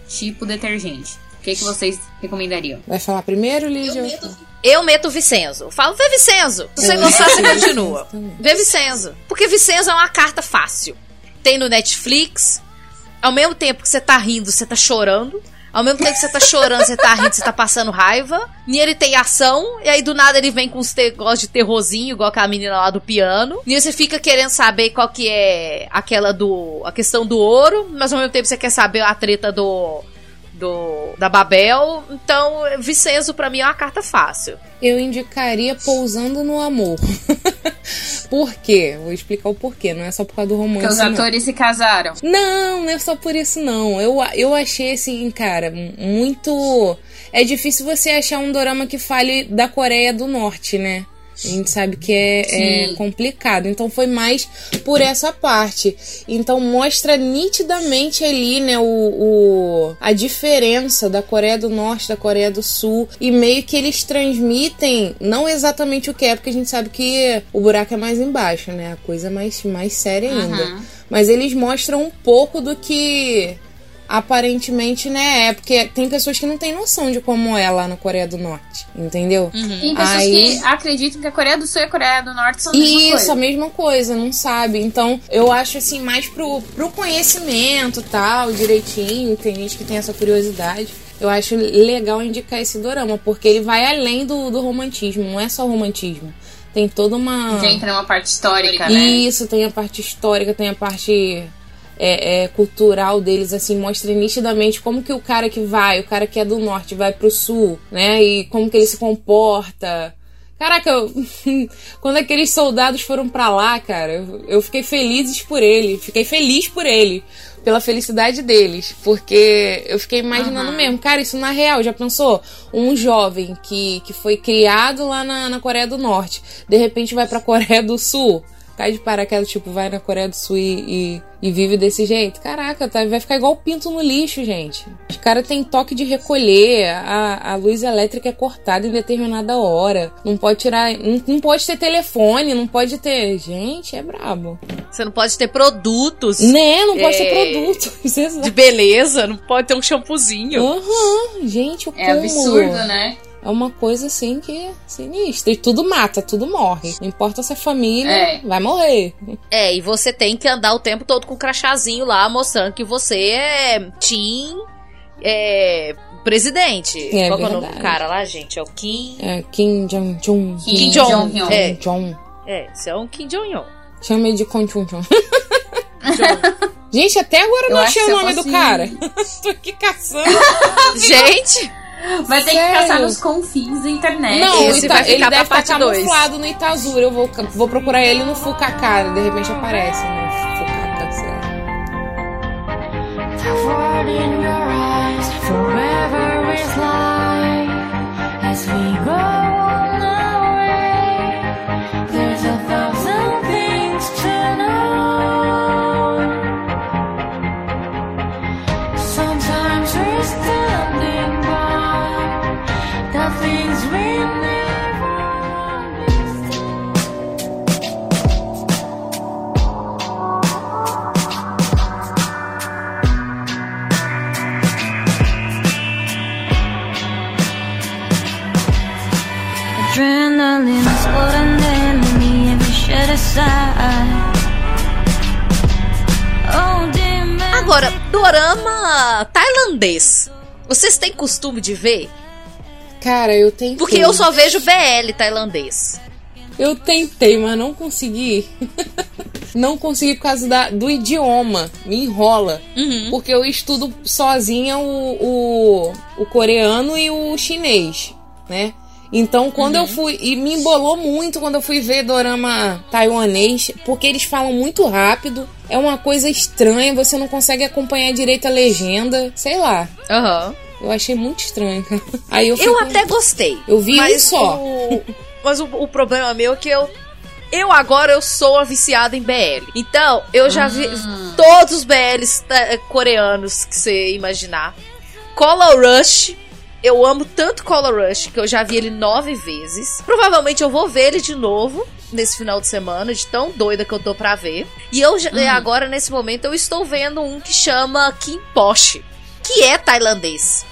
Tipo detergente. O que, que vocês recomendariam? Vai falar primeiro, Lídia? Eu meto o Vicenzo. Eu falo, vê Vicenzo. Se você Eu gostar, você continua. Vicenzo. Vê Vicenzo. Porque Vicenzo é uma carta fácil. Tem no Netflix. Ao mesmo tempo que você tá rindo, você tá chorando. Ao mesmo tempo que você tá chorando, você tá rindo, você tá passando raiva. E ele tem ação. E aí do nada ele vem com os negócios de terrorzinho, igual aquela menina lá do piano. E você fica querendo saber qual que é aquela do. a questão do ouro. Mas ao mesmo tempo você quer saber a treta do. Do, da Babel, então Vicenzo pra mim é uma carta fácil. Eu indicaria Pousando no Amor. por quê? Vou explicar o porquê. Não é só por causa do romance. Porque os não. atores se casaram. Não, não é só por isso, não. Eu, eu achei, assim, cara, muito. É difícil você achar um dorama que fale da Coreia do Norte, né? A gente sabe que é, é complicado. Então foi mais por essa parte. Então mostra nitidamente ali, né, o, o- a diferença da Coreia do Norte, da Coreia do Sul. E meio que eles transmitem, não exatamente o que é, porque a gente sabe que o buraco é mais embaixo, né? A coisa é mais, mais séria ainda. Uhum. Mas eles mostram um pouco do que aparentemente, né, é porque tem pessoas que não têm noção de como é lá na Coreia do Norte, entendeu? Tem pessoas Aí- que acreditam que a Coreia do Sul e a Coreia do Norte são a mesma Isso, coisa. a mesma coisa, não sabe. Então, eu acho assim, mais pro, pro conhecimento tal, direitinho. Tem gente que tem essa curiosidade. Eu acho legal indicar esse dorama, porque ele vai além do, do romantismo, não é só romantismo. Tem toda uma. Entra numa parte histórica, né? Isso, tem a parte histórica, tem a parte é, é, cultural deles, assim, mostra nitidamente como que o cara que vai, o cara que é do norte vai pro sul, né? E como que ele se comporta. Caraca, eu- quando aqueles soldados foram pra lá, cara, eu, fiquei feliz por ele. Fiquei feliz por ele. Pela felicidade deles. Porque eu fiquei imaginando mesmo, cara, isso na real, já pensou? Um jovem que, que foi criado lá na, na Coreia do Norte, de repente vai pra Coreia do Sul cai de paraquedas, tipo, vai na Coreia do Sul e, e, e vive desse jeito. Caraca, tá, vai ficar igual o pinto no lixo, gente. Os caras têm toque de recolher, a, a luz elétrica é cortada em determinada hora. Não pode tirar. Não, não pode ter telefone, não pode ter. Gente, é brabo. Você não pode ter produtos Né? Não pode É, ter produto. Exato. de beleza, não pode ter um shampoozinho. Aham, gente, o É cúmulo. absurdo, né? É uma coisa assim que é sinistra. E tudo mata, tudo morre. Não importa se é família, É. vai morrer. É, e você tem que andar o tempo todo com um crachazinho lá, mostrando que você é Team é, presidente. É Qual é o nome do cara lá, gente? É o Kim. É Kim Jong-un. Kim Kim Jong-un. Jong. É, Jong. é, é um Kim Jong-un. Chama ele de Kon Chun Chun. Gente, até agora eu não achei o nome do cara. Tô aqui caçando. Gente, Vai ter que caçar nos confins da internet. Não, Esse Ita- vai ficar ele deve estar dois. camuflado no Itazura. Eu vou, vou procurar ele no Fukaka. De repente aparece no Fukaka, sei lá. Agora, dorama tailandês. Vocês têm costume de ver? Cara, eu tentei. Porque eu só vejo BL tailandês. Eu tentei, mas não consegui. não consegui por causa da, do idioma. Me enrola. Uhum. Porque eu estudo sozinha o, o, o coreano e o chinês, né? Então, quando Uhum. eu fui. E me embolou muito quando eu fui ver dorama taiwanês, porque eles falam muito rápido. É uma coisa estranha, você não consegue acompanhar direito a legenda. Sei lá. Aham. Eu achei muito estranho. Aí eu, Eu até gostei. Eu vi um mas só. O, mas o, o problema meu é que eu. Eu agora eu sou a viciada em BL. Então, eu já vi todos os BLs ta- coreanos que você imaginar. Color Rush. Eu amo tanto Color Rush que eu já vi ele nove vezes. Provavelmente eu vou ver ele de novo nesse final de semana, de tão doida que eu tô pra ver. E eu já- agora, nesse momento, eu estou vendo um que chama Kim Posh, que é tailandês.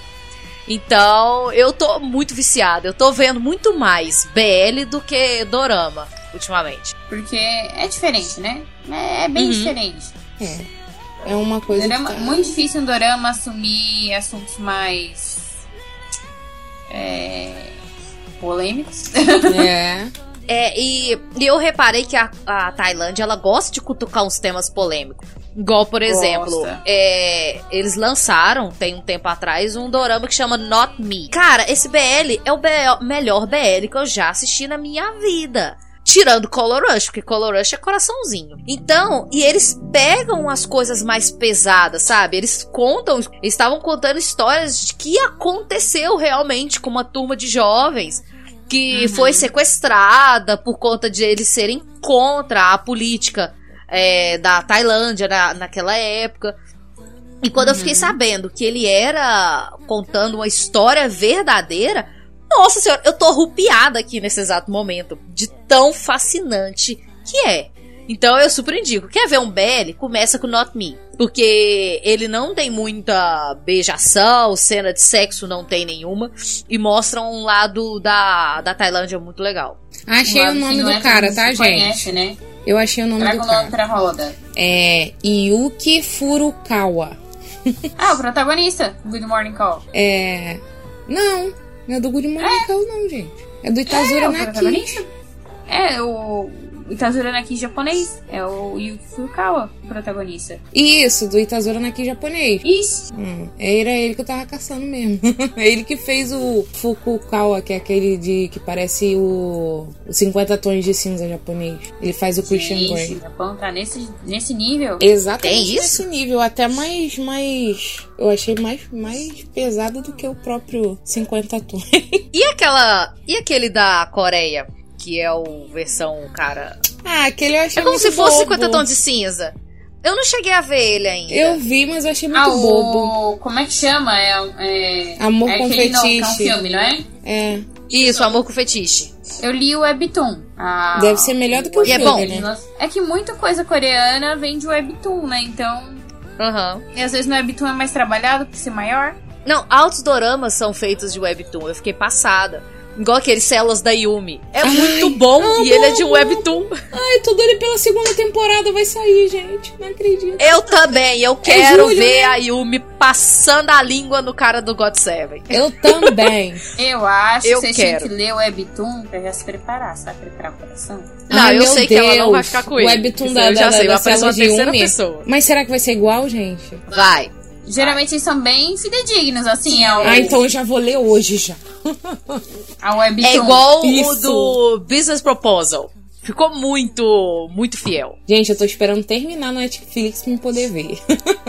Então, eu tô muito viciada. Eu tô vendo muito mais BL do que Dorama, ultimamente. Porque é diferente, né? É, é bem Uhum. diferente. É. É uma coisa. Dorama, que tá- Muito difícil um dorama assumir assuntos mais. É, polêmicos. É. É, e, e eu reparei que a, a Tailândia, ela gosta de cutucar uns temas polêmicos. Igual, por exemplo, é, eles lançaram, tem um tempo atrás, um dorama que chama Not Me. Cara, esse BL é o be- melhor BL que eu já assisti na minha vida. Tirando Color Rush, porque Color Rush é coraçãozinho. Então, e eles pegam as coisas mais pesadas, sabe? Eles contam, eles estavam contando histórias de que aconteceu realmente com uma turma de jovens que foi sequestrada por conta de eles serem contra a política é, da Tailândia na, naquela época. E quando eu fiquei sabendo que ele era contando uma história verdadeira, nossa senhora, eu tô arrupiada aqui nesse exato momento, de tão fascinante que é. Então eu super indico. Quer ver um BL? Começa com Not Me. Porque ele não tem muita beijação, cena de sexo não tem nenhuma. E mostra um lado da, da Tailândia muito legal. Achei o nome do cara, tá, gente? Conhece, né? Eu achei o nome Traga do o nome cara. pra roda. É Yuki Furukawa. Ah, o protagonista. Good Morning Call. É. Não, não é do Good Morning Call, não, gente. É do Itazura é, Naki. É, o Itazura Naki japonês. É o Yuki Furukawa, o protagonista. Isso, do Itazura Naki japonês. Isso. Hum, era ele que eu tava caçando mesmo. É ele que fez o Fukukawa, que é aquele de que parece o, o 50 tons de cinza japonês. Ele faz o Christian Grey. o Japão tá nesse, nesse nível. Exatamente Tem nesse nível, até mais, mais. Eu achei mais, mais pesado do que o próprio 50 tons. E aquela. E aquele da Coreia? Que é o versão, cara. ah, aquele eu achei É como muito se fosse bobo. 50 tons de cinza. Eu não cheguei a ver ele ainda. Eu vi, mas eu achei muito Ah, bobo. o. Como é que chama? É. é Amor é com aquele não, que é um fetiche. filme, não é? É. Isso, Amor com Fetiche. Eu li o Webtoon. Ah, Deve ser melhor do que o E é filme, bom. né? É que muita coisa coreana vem de Webtoon, né? Então. Aham. E às vezes no Webtoon é mais trabalhado por ser maior. Não, altos doramas são feitos de webtoon. Eu fiquei passada. Igual aqueles celas da Yumi. É muito bom amo, e ele é de webtoon. Ai, tô doida pela segunda temporada, vai sair, gente. Não acredito. Eu também. Eu quero julho, ver né? a Yumi passando a língua no cara do God Seven. Eu também. Eu acho Eu que vocês quero. tinham que ler o Webtoon pra já se preparar, sabe? Preparar o coração. Não, Ai, eu sei que ela não vai Deus. ficar com O ele. webtoon Isso da, eu já da, sei, da, de terceira Yumi. pessoa. Mas será que vai ser igual, gente? Vai. Geralmente eles são bem fidedignos, assim, ao, Ah, então eu já vou ler hoje já. ao Webtoon. É igual o Isso. do Business Proposal. Ficou muito, muito fiel. Gente, eu tô esperando terminar no Netflix pra me poder ver.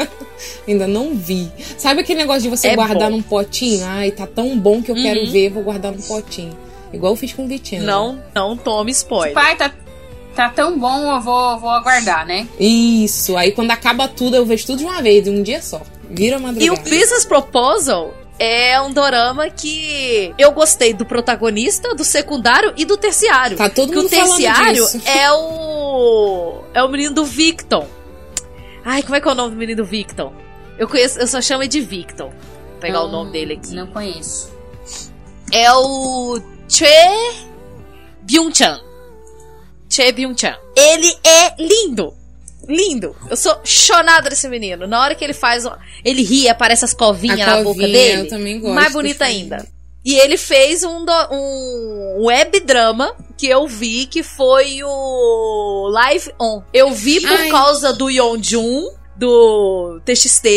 Ainda não vi. Sabe aquele negócio de você É guardar bom. num potinho? Ai, tá tão bom que eu quero Uhum. ver, vou guardar num potinho. Igual eu fiz com o Vitinho. Não, não tome spoiler. Pai, tá, tá tão bom, eu vou, vou aguardar, né? Isso. Aí quando acaba tudo, eu vejo tudo de uma vez, de um dia só. Vira uma E o. Business Proposal é um dorama que eu gostei do protagonista, do secundário e do terciário. Tá todo Porque o mundo falando terciário disso. é o é o menino do Victon. Ai, como é que é o nome do menino do Victon? Eu conheço, eu só chamo ele de Victon. Vou pegar o nome dele aqui. Não conheço. É o Choi Byung-chan. Choi Byung-chan. Ele é lindo. Lindo. Eu sou chonada desse menino. Na hora que ele faz. Ele ri, aparece as covinhas na boca dele. eu também gosto Mais bonita ainda. E ele fez um, do- um web drama que eu vi que foi o Live On. Eu vi por Ai. causa do Yeonjun, do TXT.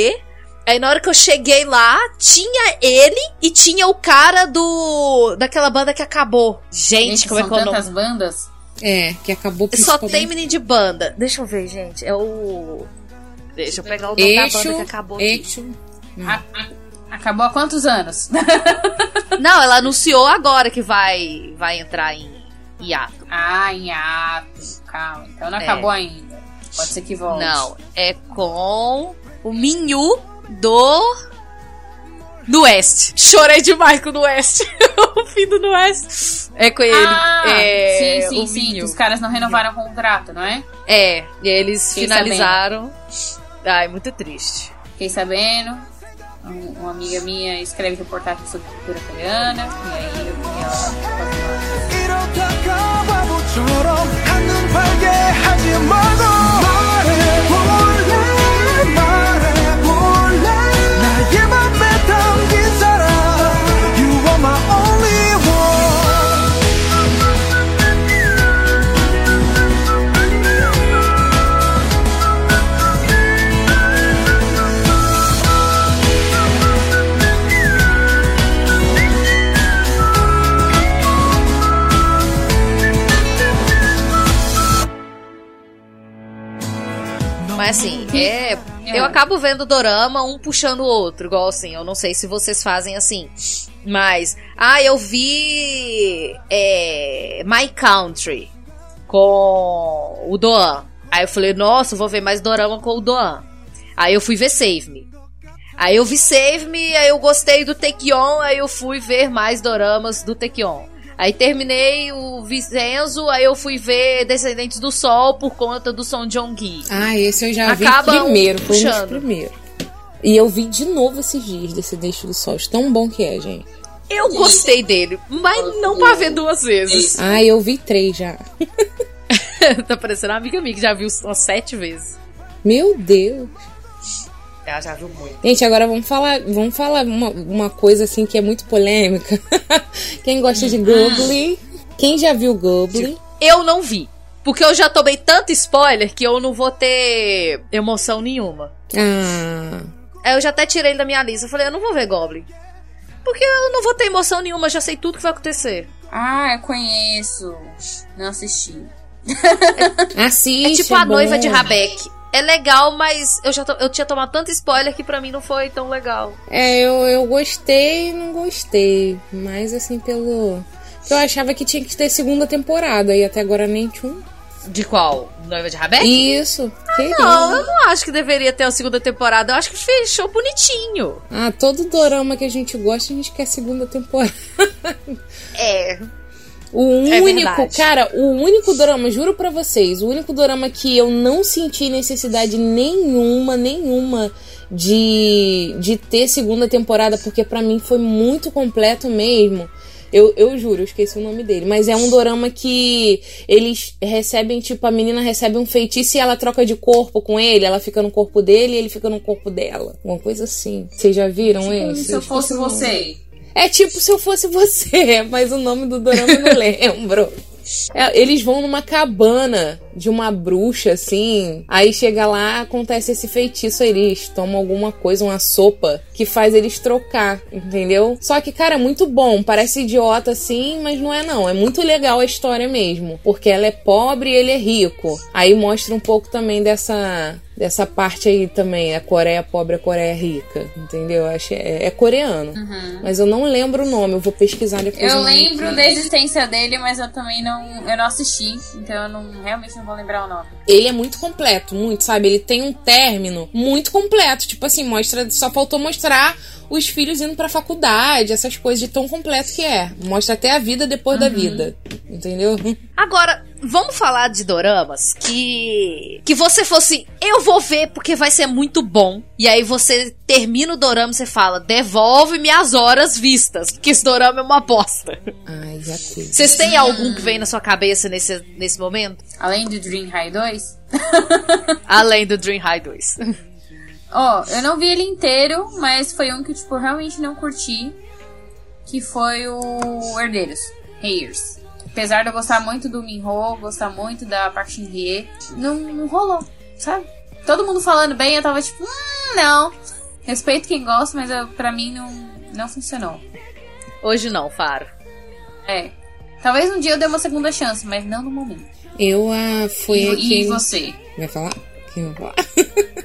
Aí na hora que eu cheguei lá, tinha ele e tinha o cara do. daquela banda que acabou. Gente, Gente, como é são que é o nome? tantas bandas. É, que acabou Só principalmente- tem menino de banda. Deixa eu ver, gente. É o. Deixa eu pegar o nome da Eixo, banda que acabou. Eixo. A- a- acabou há quantos anos? Não, ela anunciou agora que vai, vai entrar em hiato. ah, em ato. Calma. Então não É. acabou ainda. Pode ser que volte. Não, é com o Minhu do. Do West. Chorei demais com o do West. o fim do West. É com ele. Ah, é, sim, sim, sim. Os caras não renovaram o contrato, não é? É, e eles Fiquei finalizaram. Ai, muito triste. Fiquei sabendo. Um- Uma amiga minha escreve reportagem sobre cultura coreana. E aí eu vi ela Mas assim, é. Eu acabo vendo dorama um puxando o outro, igual assim. Eu não sei se vocês fazem assim. Mas. Ah, eu vi. É, My Country com o Doan. Aí eu falei, nossa, vou ver mais dorama com o Doan. Aí eu fui ver Save Me. Aí eu vi Save Me, aí eu gostei do Taekyon, aí eu fui ver mais doramas do Taekyon. Aí terminei o Vicenzo, aí eu fui ver Descendentes do Sol por conta do Som Jong-gi. Ah, esse eu já Acaba vi um primeiro, foi um dos puxando. primeiros. E eu vi de novo esses dias Descendente do Sol. Tão bom que é, gente. Eu gostei dele, mas não pra ver duas vezes. Ah, eu vi três já. tá parecendo uma amiga minha que já viu umas sete vezes. Meu Deus. Ela já viu muito. Gente, agora vamos falar, vamos falar uma, uma coisa assim que é muito polêmica. Quem gosta de Goblin? Quem já viu Goblin? Eu não vi. Porque eu já tomei tanto spoiler que eu não vou ter emoção nenhuma. Ah, Aí eu já até tirei da minha lista. Eu falei, eu não vou ver Goblin. Porque eu não vou ter emoção nenhuma, já sei tudo que vai acontecer. Ah, eu conheço. Não assisti. assiste. É tipo a bom. noiva de Rabeck. É legal, mas eu já to- eu tinha tomado tanto spoiler que pra mim não foi tão legal. É, eu, eu gostei e não gostei. Mas assim, pelo. Eu achava que tinha que ter segunda temporada e até agora nem tinha. De qual? Noiva de Rabeck? Isso. querido. Não, eu não acho que deveria ter a segunda temporada. Eu acho que fechou bonitinho. Ah, todo dorama que a gente gosta, a gente quer segunda temporada. É. O É único, verdade. cara, o único dorama, juro pra vocês, o único dorama que eu não senti necessidade nenhuma, nenhuma de, de ter segunda temporada, porque pra mim foi muito completo mesmo. Eu, eu juro, eu esqueci o nome dele. Mas é um dorama que eles recebem, tipo, a menina recebe um feitiço e ela troca de corpo com ele. Ela fica no corpo dele e ele fica no corpo dela. Uma coisa assim. Vocês já viram Tipo, esse? se eu fosse você. É tipo se eu fosse você, mas o nome do dorama eu não lembro. É, eles vão numa cabana de uma bruxa, assim. Aí chega lá, acontece esse feitiço. aí Eles tomam alguma coisa, uma sopa, que faz eles trocar, entendeu? Só que, cara, é muito bom. Parece idiota assim, mas não é não. É muito legal a história mesmo. Porque ela é pobre e ele é rico. Aí mostra um pouco também dessa. Dessa parte aí também, a Coreia pobre, a Coreia rica, entendeu? Acho é, é coreano, mas eu não lembro o nome. Eu vou pesquisar depois. Eu lembro da existência dele, mas eu também não, eu não assisti, então eu não, realmente não vou lembrar o nome. Ele é muito completo, muito, sabe? Ele tem um término muito completo. Tipo assim, mostra. Só faltou mostrar os filhos indo pra faculdade, essas coisas de tão completo que é. Mostra até a vida depois da vida. Entendeu? Agora, vamos falar de doramas que. Que você fosse. Eu vou ver porque vai ser muito bom. E aí você termina o dorama e você fala: devolve minhas horas vistas. Que esse dorama é uma bosta. Ai, já teve. Vocês têm algum que vem na sua cabeça nesse, nesse momento? Além do Dream High 2. Além do Dream High 2. Ó, eu não vi ele inteiro, mas foi um que, tipo, eu realmente não curti. Que foi o Herdeiros. Heirs. Apesar de eu gostar muito do Minho, gostar muito da Park Shin-hye, não, não rolou, sabe? Todo mundo falando bem, eu tava tipo, hum, não. Respeito quem gosta, mas eu, pra mim não, não funcionou. Hoje não, Faro. É. Talvez um dia eu dê uma segunda chance, mas não no momento. Eu ah, foi E, aquele. e você? Vai falar? Quem vai falar?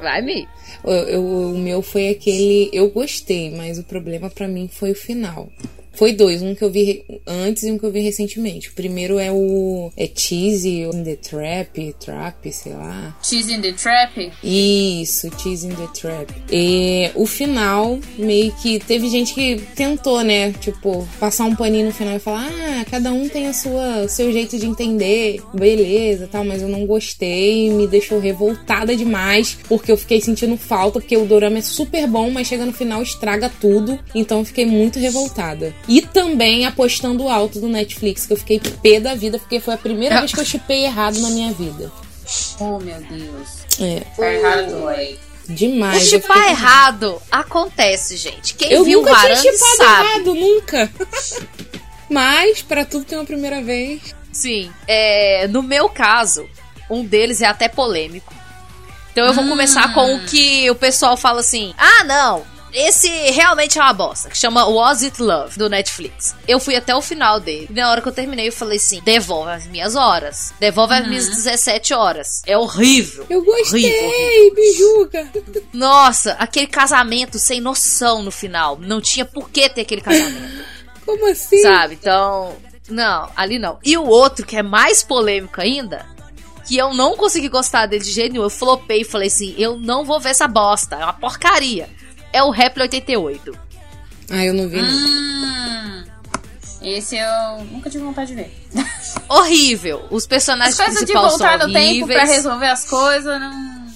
Vai, Mi. Eu- eu- o meu foi aquele. Eu gostei, mas o problema pra mim foi o final. Foi dois, um que eu vi antes e um que eu vi recentemente. O primeiro é o. É Cheesy in the Trap, Trap, sei lá. Cheese in the Trap? Isso, Cheese in the Trap. E o final, meio que. Teve gente que tentou, né? Tipo, passar um paninho no final e falar: ah, cada um tem a sua seu jeito de entender, beleza tal, mas eu não gostei, me deixou revoltada demais, porque eu fiquei sentindo falta, porque o dorama é super bom, mas chega no final estraga tudo, então eu fiquei muito revoltada. E também apostando alto do Netflix, que eu fiquei pé da vida, porque foi a primeira vez que eu chipei errado na minha vida. Oh, meu Deus. É, Tá errado aí. demais. o eu chipar fiquei- errado acontece, gente. Quem Eu viu nunca tinha Haran chipado sabe. errado, nunca. Mas, pra tudo tem uma primeira vez. Sim, é, no meu caso, um deles é até polêmico. Então eu vou começar com o que o pessoal fala assim: ah, não, esse realmente é uma bosta, que chama Was It Love, do Netflix. Eu fui até o final dele. Na hora que eu terminei, eu falei assim: devolve as minhas horas. Devolve as minhas 17 horas. É horrível. Eu gostei, Horrível. Nossa, aquele casamento sem noção no final. Não tinha por que ter aquele casamento. Como assim? Sabe? Então, não, ali não. E o outro, que é mais polêmico ainda, que eu não consegui gostar dele de jeito nenhum, eu flopei e falei assim: eu não vou ver essa bosta, é uma porcaria. É o Rap 88. Ah, eu não vi. Hum, Esse eu nunca tive vontade de ver. Horrível. Os personagens As coisas de principais voltar são no tempo pra resolver as coisas, não.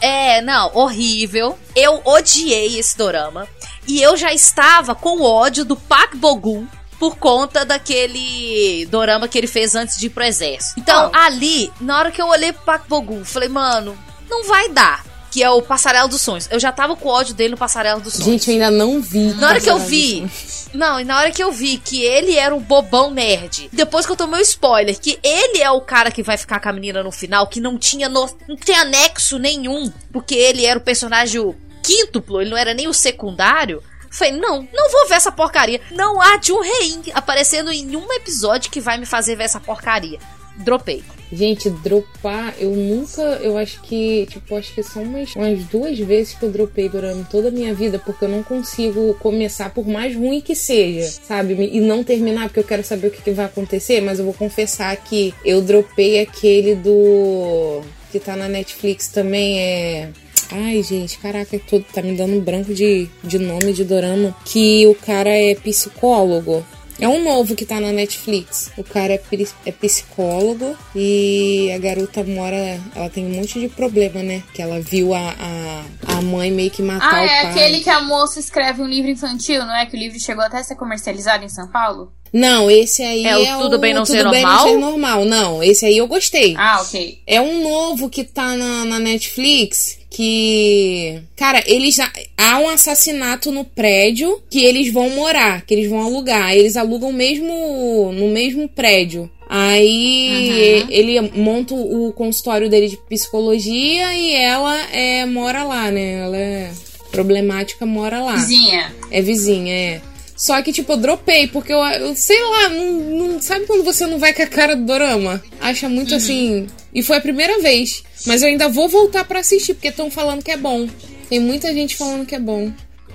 É, não, horrível. Eu odiei esse dorama. E eu já estava com ódio do Pak Bogum por conta daquele dorama que ele fez antes de ir pro exército. Então, Qual? ali, na hora que eu olhei pro Pak Bogum, falei, mano, não vai dar. Que é o Passarela dos Sonhos. Eu já tava com ódio dele no Passarela dos Sonhos. Gente, eu ainda não vi. Na hora que eu vi. Não, e na hora que eu vi que ele era um bobão nerd. Depois que eu tomei o spoiler, que ele é o cara que vai ficar com a menina no final, que não tinha no, não tem anexo nenhum, porque ele era o personagem o quíntuplo, ele não era nem o secundário. Falei, não, não vou ver essa porcaria. Não há de um rei aparecendo em um episódio que vai me fazer ver essa porcaria. Dropei. Gente, dropar, eu nunca, eu acho que, tipo, acho que são umas, umas duas vezes que eu dropei durante toda a minha vida, porque eu não consigo começar, por mais ruim que seja, sabe? E não terminar, porque eu quero saber o que, que vai acontecer, mas eu vou confessar que eu dropei aquele do. que tá na Netflix também, é. Ai, gente, caraca, tudo tá me dando branco de, de nome de dorama. Que o cara é psicólogo. É um novo que tá na Netflix. O cara é, é psicólogo e a garota mora. Ela tem um monte de problema, né? Que ela viu a, a, a mãe meio que matar Ah, o é pai. aquele que a moça escreve um livro infantil, não é? Que o livro chegou até a ser comercializado em São Paulo? Não, esse aí É é, o Tudo Bem Não Tudo Ser Bem Normal? Não Ser Normal. Não, esse aí eu gostei. Ah, ok. É um novo que tá na, na Netflix que. Cara, eles. Há um assassinato no prédio que eles vão morar, que eles vão alugar. Eles alugam mesmo no mesmo prédio. Aí ele monta o consultório dele de psicologia e ela é, mora lá, né? Ela é problemática, mora lá. Vizinha. É vizinha, é. Só que, tipo, eu dropei, porque eu, eu sei lá, não, não- sabe quando você não vai com a cara do dorama? Acha muito assim. E foi a primeira vez. Mas eu ainda vou voltar pra assistir, porque estão falando que é bom. Tem muita gente falando que é bom.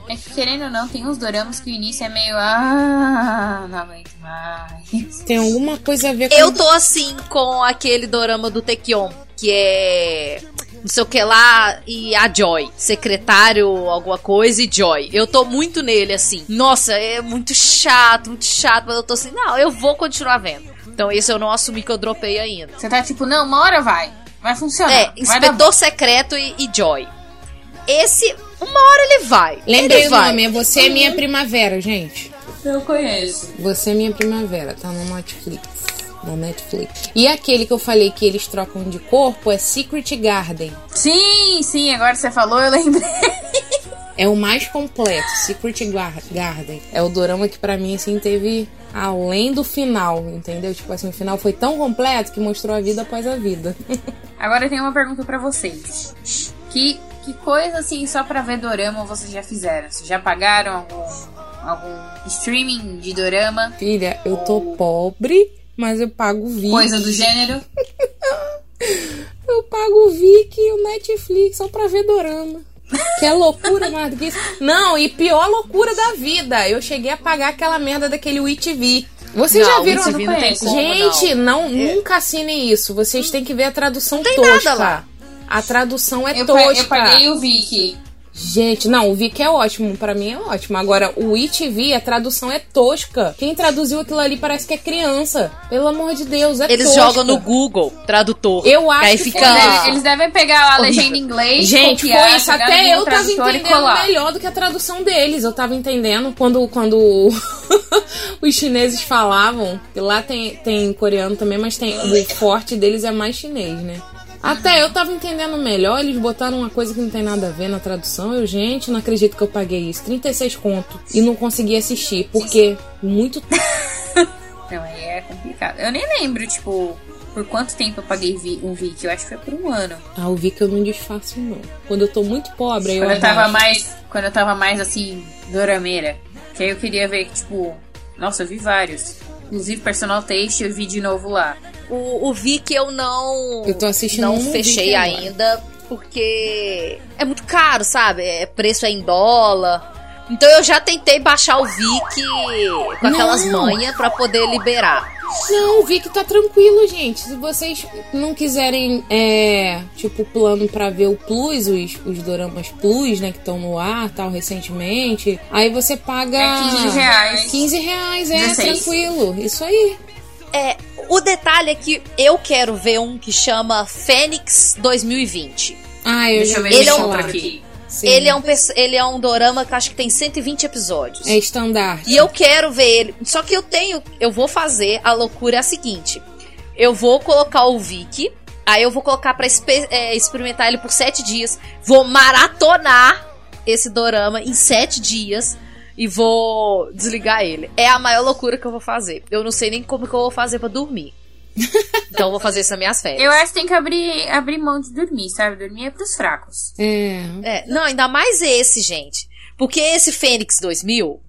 É que querendo ou não, tem uns doramas que o início é meio. Ah, não aguento mais. Tem alguma coisa a ver com. Eu tô assim com aquele dorama do Taekyon, que é não sei o que lá e a Joy, secretário alguma coisa e Joy. Eu tô muito nele assim. Nossa, é muito chato, muito chato, mas eu tô assim, não, eu vou continuar vendo. Então esse eu não assumi que eu dropei ainda. Você tá tipo, não, uma hora vai. Vai funcionar. É, Inspetor Secreto e, e Joy. Esse, uma hora ele vai. Lembrei ele o vai. nome, é Você é Minha Primavera, gente. Eu conheço. Você é Minha Primavera, tá no Netflix. Na Netflix. E aquele que eu falei que eles trocam de corpo é Secret Garden. Sim, sim, agora você falou, eu lembrei. É o mais completo, Secret Gar- Garden. É o dorama que pra mim, assim, teve além do final, entendeu? Tipo assim, o final foi tão completo que mostrou a vida após a vida. Agora eu tenho uma pergunta pra vocês. Que, que coisa, assim, só pra ver dorama vocês já fizeram? Vocês já pagaram algum, algum streaming de dorama? Filha, eu tô pobre, mas eu pago o Viki. Coisa do gênero? Eu pago o Viki e o Netflix só pra ver dorama. Que é loucura mais do que isso. Não, e pior loucura da vida. Eu cheguei a pagar aquela merda daquele WeTV. Vocês Não, já viram? WeTV não tem como, Gente, não, nunca assinem isso. Vocês têm que ver a tradução tem tosca. nada lá. A tradução é Eu, tosca. eu paguei o Viki. Gente, não, o Viki é ótimo, pra mim é ótimo. Agora, o ITV, a tradução é tosca. Quem traduziu aquilo ali parece que é criança. Pelo amor de Deus, é Eles tosca. jogam no Google Tradutor. Eu acho aí que fica. foi, Eles devem, eles devem pegar a legenda em inglês, Gente, copiar, foi isso. Até eu tava entendendo melhor do que a tradução deles. Eu tava entendendo quando, quando os chineses falavam. Que lá tem, tem coreano também, mas tem o forte deles é mais chinês, né? Até eu tava entendendo melhor, eles botaram uma coisa que não tem nada a ver na tradução. Eu, gente, não acredito que eu paguei isso. 36 conto. E não consegui assistir, porque muito Não, aí é complicado. Eu nem lembro, tipo, por quanto tempo eu paguei vi- um Viki. Eu acho que foi por um ano. Ah, o Vika eu não desfaço, não. Quando eu tô muito pobre, aí eu Quando eu tava mais. Quando eu tava mais assim, dorameira. Que aí eu queria ver, tipo. Nossa, eu vi vários. Inclusive Personal Taste eu vi de novo lá. O, o Viki eu não. Eu tô assistindo Não um fechei agora. ainda, porque é muito caro, sabe? É, preço é em dólar. Então eu já tentei baixar o Viki com aquelas Não. manhas pra poder liberar. Não, o Vic tá tranquilo, gente. Se vocês não quiserem, é, tipo, plano pra ver o Plus, os, os doramas Plus, né, que estão no ar, tal, recentemente, aí você paga... É 15 reais. 15 reais, é, 16. tranquilo. Isso aí. É, o detalhe é que eu quero ver um que chama Fênix 2020. Ah, eu Deixa já eu ver vi Ele é um- aqui. Sim. Ele é, um, ele é um dorama que eu acho que tem 120 episódios. É estandarte. E eu quero ver ele. Só que eu tenho. Eu vou fazer a loucura é a seguinte: eu vou colocar o Vic. Aí eu vou colocar pra é, experimentar ele por sete dias. Vou maratonar esse dorama em sete dias. E vou desligar ele. É a maior loucura que eu vou fazer. Eu não sei nem como que eu vou fazer pra dormir. Então eu vou fazer isso nas minhas férias. Eu acho que tem que abrir, abrir mão de dormir, sabe? Dormir é pros fracos. É. É, não, ainda mais esse, gente. Porque esse Fênix 2000,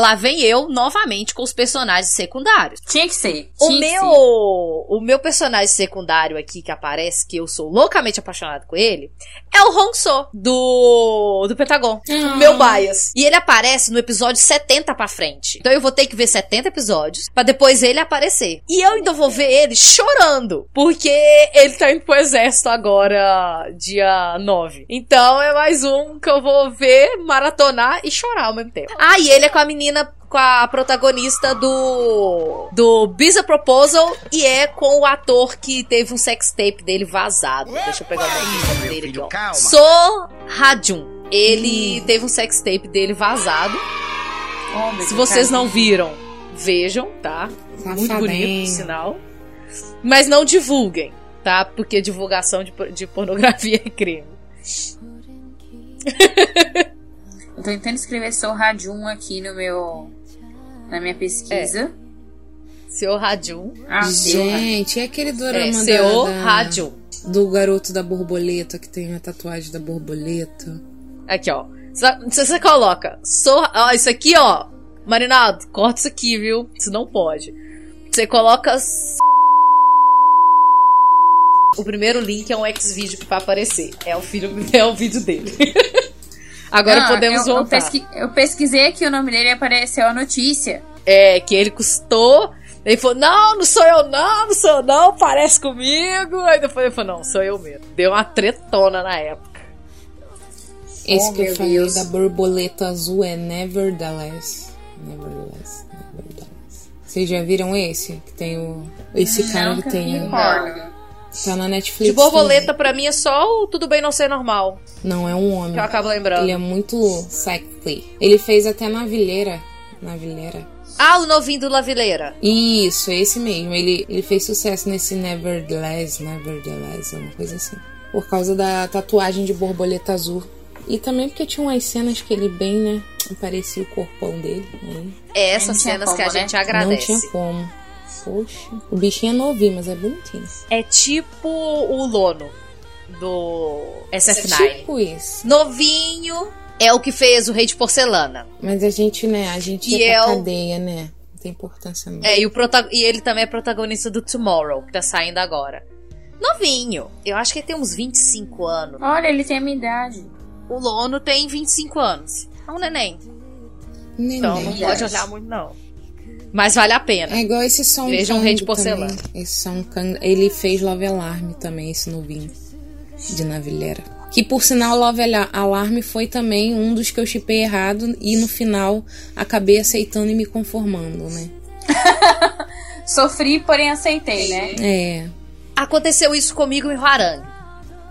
lá vem eu novamente com os personagens secundários. Tinha que ser. O tinha que meu, ser. o meu personagem secundário aqui que aparece, que eu sou loucamente apaixonado com ele, é o Honso do do Pentagon, o meu bias. E ele aparece no episódio 70 pra frente. Então eu vou ter que ver 70 episódios pra depois ele aparecer. E eu ainda vou ver ele chorando, porque ele tá indo pro exército agora dia 9. Então é mais um que eu vou ver, maratonar e chorar ao mesmo tempo. Ah, e ele é com a menina com a protagonista do do Visa Proposal e é com o ator que teve um sex tape dele vazado. Deixa eu pegar o nome dele aqui, ó. So Hajun. Ele teve um sex tape dele vazado. Oh, Se vocês cara. não viram, vejam, tá? Muito Safadinho. bonito, por sinal. Mas não divulguem, tá? Porque divulgação de, de pornografia é crime. Eu tô tentando escrever Sou Radium aqui no meu. Na minha pesquisa. Seu. Ah, Seu Radium. Gente, é aquele É, dorama Seu da, da- Hajun. do garoto da borboleta que tem a tatuagem da borboleta. Aqui, ó. Se você coloca, sou, ó, isso aqui, ó. Marinaldo, corta isso aqui, viu? Isso não pode. Você coloca. O primeiro link é um X-Vídeo que vai aparecer. É o, filho, é o vídeo dele. Agora Não, podemos eu, eu, voltar. pesqui- eu pesquisei aqui o nome dele e apareceu a notícia. É, que ele custou. Ele falou, não, não sou eu não, não sou eu não, parece comigo. Aí depois ele falou, não, sou eu mesmo. Deu uma tretona na época. Esse Oh, que eu falei Deus. da borboleta azul é Nevertheless. Nevertheless, Nevertheless. Vocês já viram esse? Que tem o. Esse cara que tem. Recordo. Tá na Netflix. De borboleta, pra mim, é só o Tudo Bem Não Ser Normal. também. Não, é um homem. Que eu acabo lembrando. Ele é muito sexy. Ele fez até Navilheira. Navilheira. Ah, o novinho do Lavileira. Isso, é esse mesmo. Ele, ele fez sucesso nesse Nevertheless, Nevertheless, uma coisa assim. Por causa da tatuagem de borboleta azul. E também porque tinha umas cenas que ele bem, né? Parecia o corpão dele. Aí É essas cenas que a como, né? gente agradece. Não tinha como. O bichinho é novinho, mas é bonitinho. É tipo o Lono do SF9. Tipo isso. Novinho é o que fez o Rei de Porcelana. Mas a gente, né? A gente E ia pra eu- cadeia, né? Não tem importância não. É, e, o prota- e ele também é protagonista do Tomorrow, que tá saindo agora. Novinho. Eu acho que ele tem uns 25 anos. Olha, ele tem a minha idade. O Lono tem 25 anos. É um neném. Neném. Então não pode olhar muito, não. Mas vale a pena. É igual esse som Vejam Kang Rei de Porcelana. também. Esse som ele fez Love Alarm também, esse novinho de Navilheira. Que por sinal Love Ala- Alarm foi também um dos que eu chipei errado e no final acabei aceitando e me conformando, né? Sofri, porém aceitei, né? É. Aconteceu isso comigo em Harangue.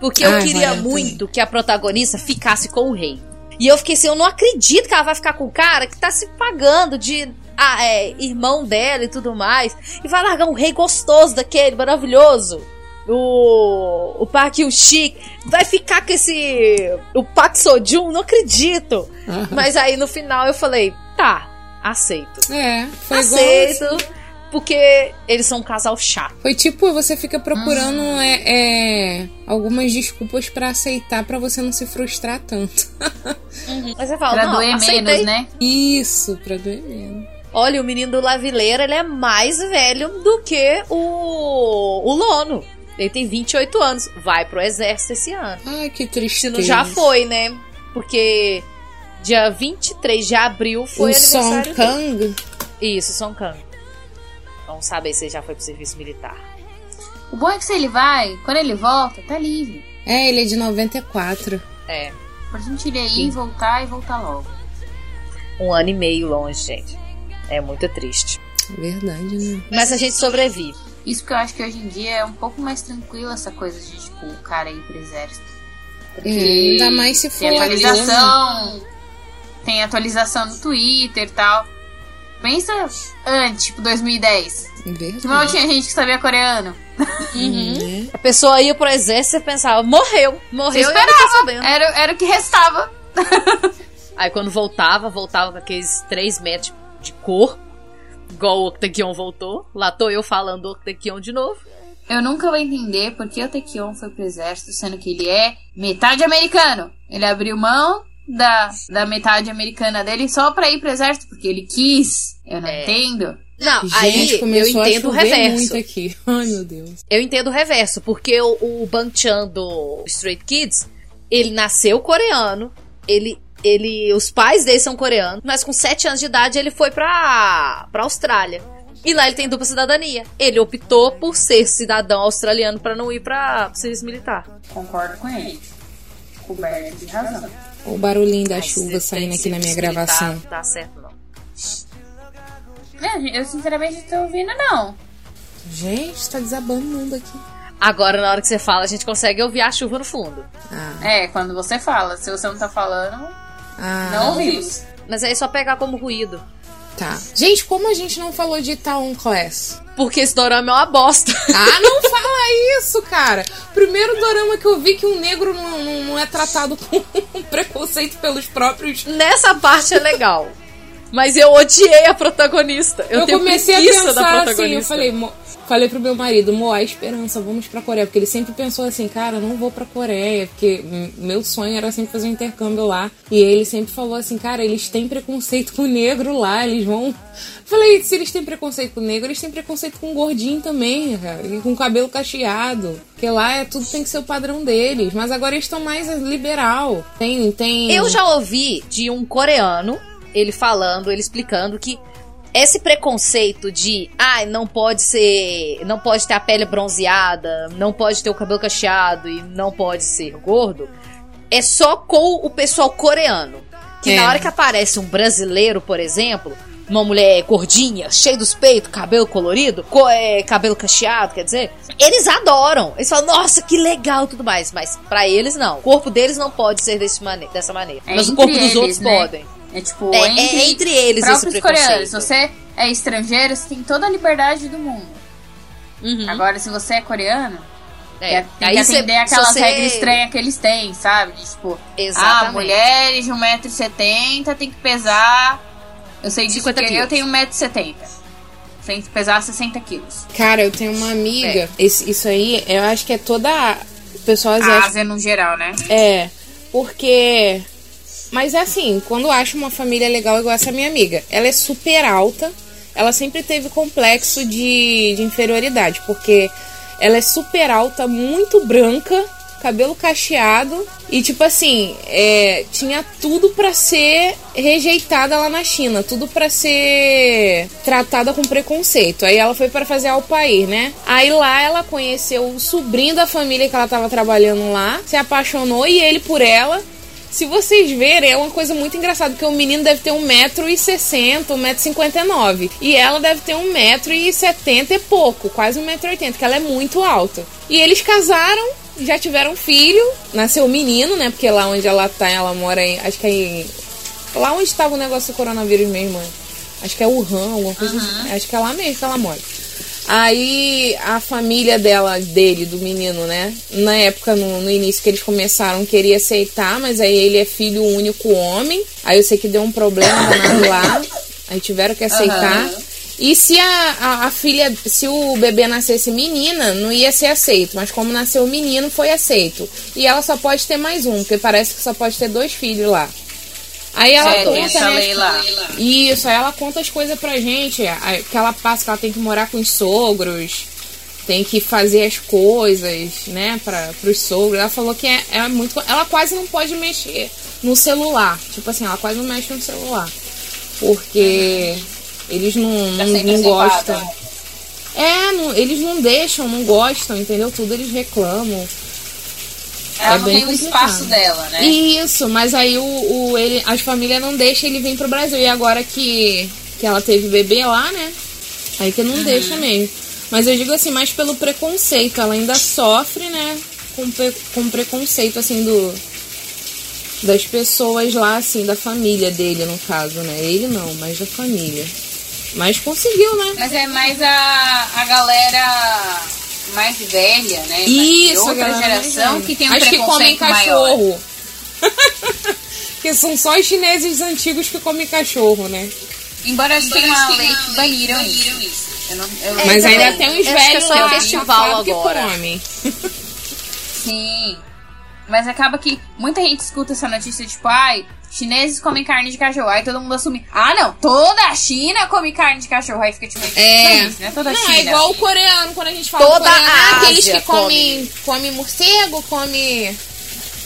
Porque eu Ah, queria muito que a protagonista ficasse com o rei. E eu fiquei assim, eu não acredito que ela vai ficar com o cara que tá se pagando de ah, é, irmão dela e tudo mais. E vai largar um rei gostoso daquele, maravilhoso. O, o Park Hyun-sik vai ficar com esse o Park Seo-joon, não acredito. Mas aí no final eu falei, tá, aceito. É, foi aceito, igual. porque eles são um casal chato. Foi tipo, você fica procurando é, é, algumas desculpas pra aceitar pra você não se frustrar tanto. Mas você fala, Pra não, doer aceitei. menos, né? Isso, pra doer menos. Olha, o menino do Lavileira, ele é mais velho do que o, o Lono. Ele tem 28 anos. Vai pro exército esse ano. Ai, que Se tristeza. não já foi, né? Porque dia 23 de abril foi o Song aniversário dele. Kang. Isso, Song Kang. Não saber se ele já foi pro serviço militar. O bom é que se ele vai, quando ele volta, tá livre. É, ele é de 94. É, Pra gente ir aí, voltar e voltar logo. um ano e meio longe, gente. É muito triste. Verdade, né? Mas a gente sobrevive. Isso que eu acho que hoje em dia é um pouco mais tranquilo essa coisa de, tipo, o cara ir pro exército. Porque É, ainda mais se tem for atualização, tem atualização no Twitter e tal. Pensa antes, tipo, 2010. Verdade. Que mal tinha gente que sabia coreano. Uhum. A pessoa ia pro exército e pensava, morreu, Você morreu tô esperava. sabendo. Era, era o que restava. Aí quando voltava, voltava com aqueles 3 metros de cor, igual o Octakion voltou. Lá tô eu falando do Octakion de novo. Eu nunca vou entender por que o Taekyon foi pro exército, sendo que ele é metade americano. Ele abriu mão da, da metade americana dele só pra ir pro exército, porque ele quis. Eu não É. entendo. Não, Gente, aí eu começou entendo o reverso. muito aqui. Ai, meu Deus. Eu entendo o reverso, porque o, o Bang Chan do Straight Kids, ele nasceu coreano, ele, ele, os pais dele são coreanos, mas com 7 anos de idade ele foi pra, pra Austrália. E lá ele tem dupla cidadania. Ele optou por ser cidadão australiano pra não ir pra pro serviço militar. Concordo com ele. Coberto de razão. O barulhinho da Mas chuva saindo aqui na minha militar gravação. Não dá certo, não. Não, eu sinceramente não tô ouvindo, não. Gente, tá desabando o mundo aqui. Agora, na hora que você fala, a gente consegue ouvir a chuva no fundo. Ah, É, quando você fala. Se você não tá falando, ah, não ouvimos. Mas aí é só pegar como ruído. Tá. Gente, como a gente não falou de Itaon Class? Porque esse dorama é uma bosta. Ah, não fala isso, cara. Primeiro dorama que eu vi que um negro não, não- não é tratado com preconceito pelos próprios. Nessa parte é legal. Mas eu odiei a protagonista. Eu, Eu, tenho comecei a pensar assim, eu falei, mo- falei pro meu marido, Mo, há esperança, vamos pra Coreia. Porque ele sempre pensou assim, cara, não vou pra Coreia, porque meu sonho era sempre fazer um intercâmbio lá. E ele sempre falou assim, cara, eles têm preconceito com negro lá, eles vão. Falei, se eles têm preconceito com negro, eles têm preconceito com gordinho também, cara, e com cabelo cacheado. Porque lá é tudo tem que ser o padrão deles. Mas agora eles estão mais liberal. Tem, tem. Eu já ouvi de um coreano, ele falando, ele explicando que esse preconceito de, ah, não pode ser, não pode ter a pele bronzeada, não pode ter o cabelo cacheado e não pode ser gordo, é só com o pessoal coreano. Que É. na hora que aparece um brasileiro, por exemplo, uma mulher gordinha, cheia dos peitos, cabelo colorido, co- é, cabelo cacheado, quer dizer, eles adoram. Eles falam, nossa, que legal tudo mais. Mas pra eles não. O corpo deles não pode ser desse mane dessa maneira. É mas o corpo dos eles, outros né? podem. É tipo, É- entre, é entre eles próprios coreanos. Se você é estrangeiro, você tem toda a liberdade do mundo. Uhum. Agora, se você é coreano, É. tem Aí que atender aquelas você- regras estranhas que eles têm, sabe? Tipo, ah, Exatamente. mulheres de 1,70m tem que pesar. Eu sei disso 50 porque eu tenho 1,70m. Tem que pesar 60 quilos. Cara, eu tenho uma amiga. É. Esse- isso aí, eu acho que é toda. O pessoal asiático. Ásia no geral, né? É, porque. Mas é assim, quando eu acho uma família legal igual essa minha amiga, ela é super alta, ela sempre teve complexo de, de inferioridade, porque ela é super alta, muito branca, cabelo cacheado, e tipo assim, é, tinha tudo pra ser rejeitada lá na China, tudo pra ser tratada com preconceito. Aí ela foi para fazer ao país, né? Aí lá ela conheceu o sobrinho da família que ela tava trabalhando lá, se apaixonou e ele por ela. Se vocês verem, é uma coisa muito engraçada, porque o menino deve ter 1,60m, 1,59m. E ela deve ter 1,70m e pouco, quase 1,80m, que ela é muito alta. E eles casaram, já tiveram filho, nasceu o menino, né? Porque lá onde ela tá, ela mora em. Acho que é em. Lá onde estava o negócio do coronavírus mesmo, né? acho que é Wuhan, alguma coisa assim. Acho que é lá mesmo que ela mora. Aí a família dela, dele, do menino, né? Na época, no, no início que eles começaram, queria aceitar, mas aí ele é filho único homem. Aí eu sei que deu um problema lá. Aí tiveram que aceitar. Aham. E se a, a, a filha, se o bebê nascesse menina, não ia ser aceito. Mas como nasceu menino, foi aceito. E ela só pode ter mais um, porque parece que só pode ter dois filhos lá. Aí ela É, conta, essa né, lei lá. isso, aí ela conta as coisas pra gente. Que ela passa, que ela tem que morar com os sogros, tem que fazer as coisas, né, para os sogros. Ela falou que é, é muito. Ela quase não pode mexer no celular. Tipo assim, ela quase não mexe no celular. Porque eles não, Tá não, gostam. É, não- eles não deixam, não gostam, entendeu? Tudo eles reclamam. Ela É não tem o espaço dela, né? Isso, mas aí o, o- ele, as famílias não deixam ele vir pro Brasil. E agora que, que ela teve bebê lá, né? Aí que não Uhum. deixa mesmo. Mas eu digo assim, mais pelo preconceito. Ela ainda sofre, né? Com, pre- com preconceito, assim, do. Das pessoas lá, assim, da família dele, no caso, né? Ele não, mas da família. Mas conseguiu, né? Mas é mais a, a galera mais velha, né? Isso, outra geração que tem um Acho que comem preconceito maior. cachorro. Porque são só os chineses antigos que comem cachorro, né? Embora acho que tenha uma lei que baniram isso. Eu não, eu não- Mas ainda tem uns que é velhos só lá festival que agora. comem. Sim. Mas acaba que muita gente escuta essa notícia, tipo, ai, chineses comem carne de cachorro. Aí todo mundo assume, ah não, toda a China come carne de cachorro. Aí fica tipo, É. não, isso, né? Toda a Não, China. é igual o coreano, quando a gente fala Toda coreano, a ah, aqueles Ásia que comem, come morcego, come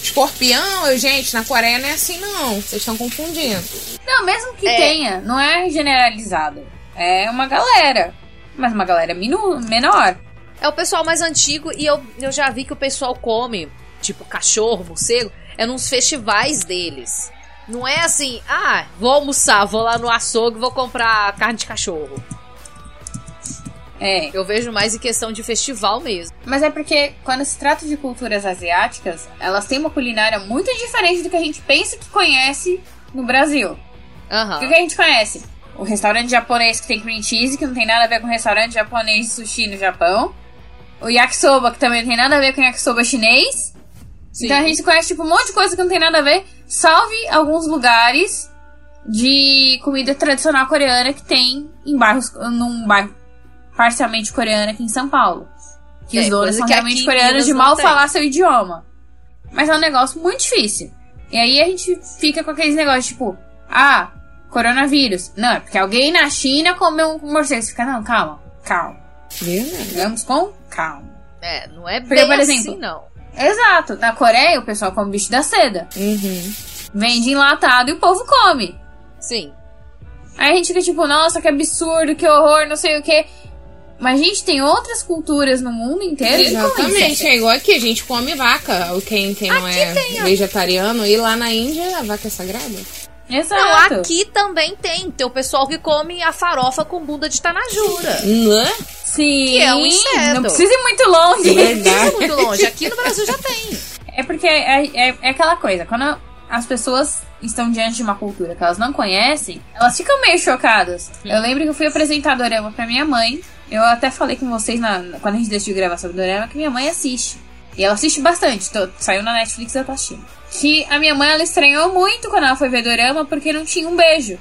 escorpião. Gente, na Coreia não é assim não. Vocês estão confundindo. Não, mesmo que É. tenha, não é generalizado. É uma galera. Mas uma galera minu menor. É o pessoal mais antigo e eu, eu já vi que o pessoal come, tipo, cachorro, morcego, é nos festivais deles. Não é assim, ah, vou almoçar, vou lá no açougue, vou comprar carne de cachorro. É. Eu vejo mais em questão de festival mesmo. Mas é porque quando se trata de culturas asiáticas, elas têm uma culinária muito diferente do que a gente pensa que conhece no Brasil. Aham. O que que a gente conhece? O restaurante japonês que tem cream cheese, que não tem nada a ver com o restaurante japonês de sushi no Japão. O yakisoba, que também não tem nada a ver com yakisoba chinês. Sim. Então a gente conhece tipo um monte de coisa que não tem nada a ver. Salve alguns lugares de comida tradicional coreana que tem em bairros, num bairro parcialmente coreano aqui em São Paulo. Que É, os donos são realmente coreanos de mal tem. falar seu idioma. Mas é um negócio muito difícil. E aí a gente fica com aqueles negócios tipo, ah, coronavírus. Não, é porque alguém na China comeu um morcego. Você fica, não, calma, calma. Vamos com calma. É, não é Porque, bem por assim, exemplo, não. Exato. Na Coreia, o pessoal come bicho da seda. Uhum. Vende enlatado e o povo come. Sim. Aí a gente fica tipo, nossa, que absurdo, que horror, não sei o que. Mas a gente tem outras culturas no mundo inteiro Exatamente, é igual aqui, a gente come vaca, quem, quem não é vegetariano, e lá na Índia a vaca é sagrada. Exato. Não, aqui também tem. Tem o pessoal que come a farofa com bunda de tanajura. Né? Sim, Que é um inseto. não precisa ir muito longe. Não é muito longe. Aqui no Brasil já tem. É porque é, é, é aquela coisa, quando as pessoas estão diante de uma cultura que elas não conhecem, elas ficam meio chocadas. Eu lembro que eu fui apresentar Dorama pra minha mãe. Eu até falei com vocês na, quando a gente decidiu gravar sobre Dorama que minha mãe assiste. E ela assiste bastante. tô- saiu na Netflix e eu tô assistindo. Que a minha mãe ela estranhou muito quando ela foi ver Dorama porque não tinha um beijo.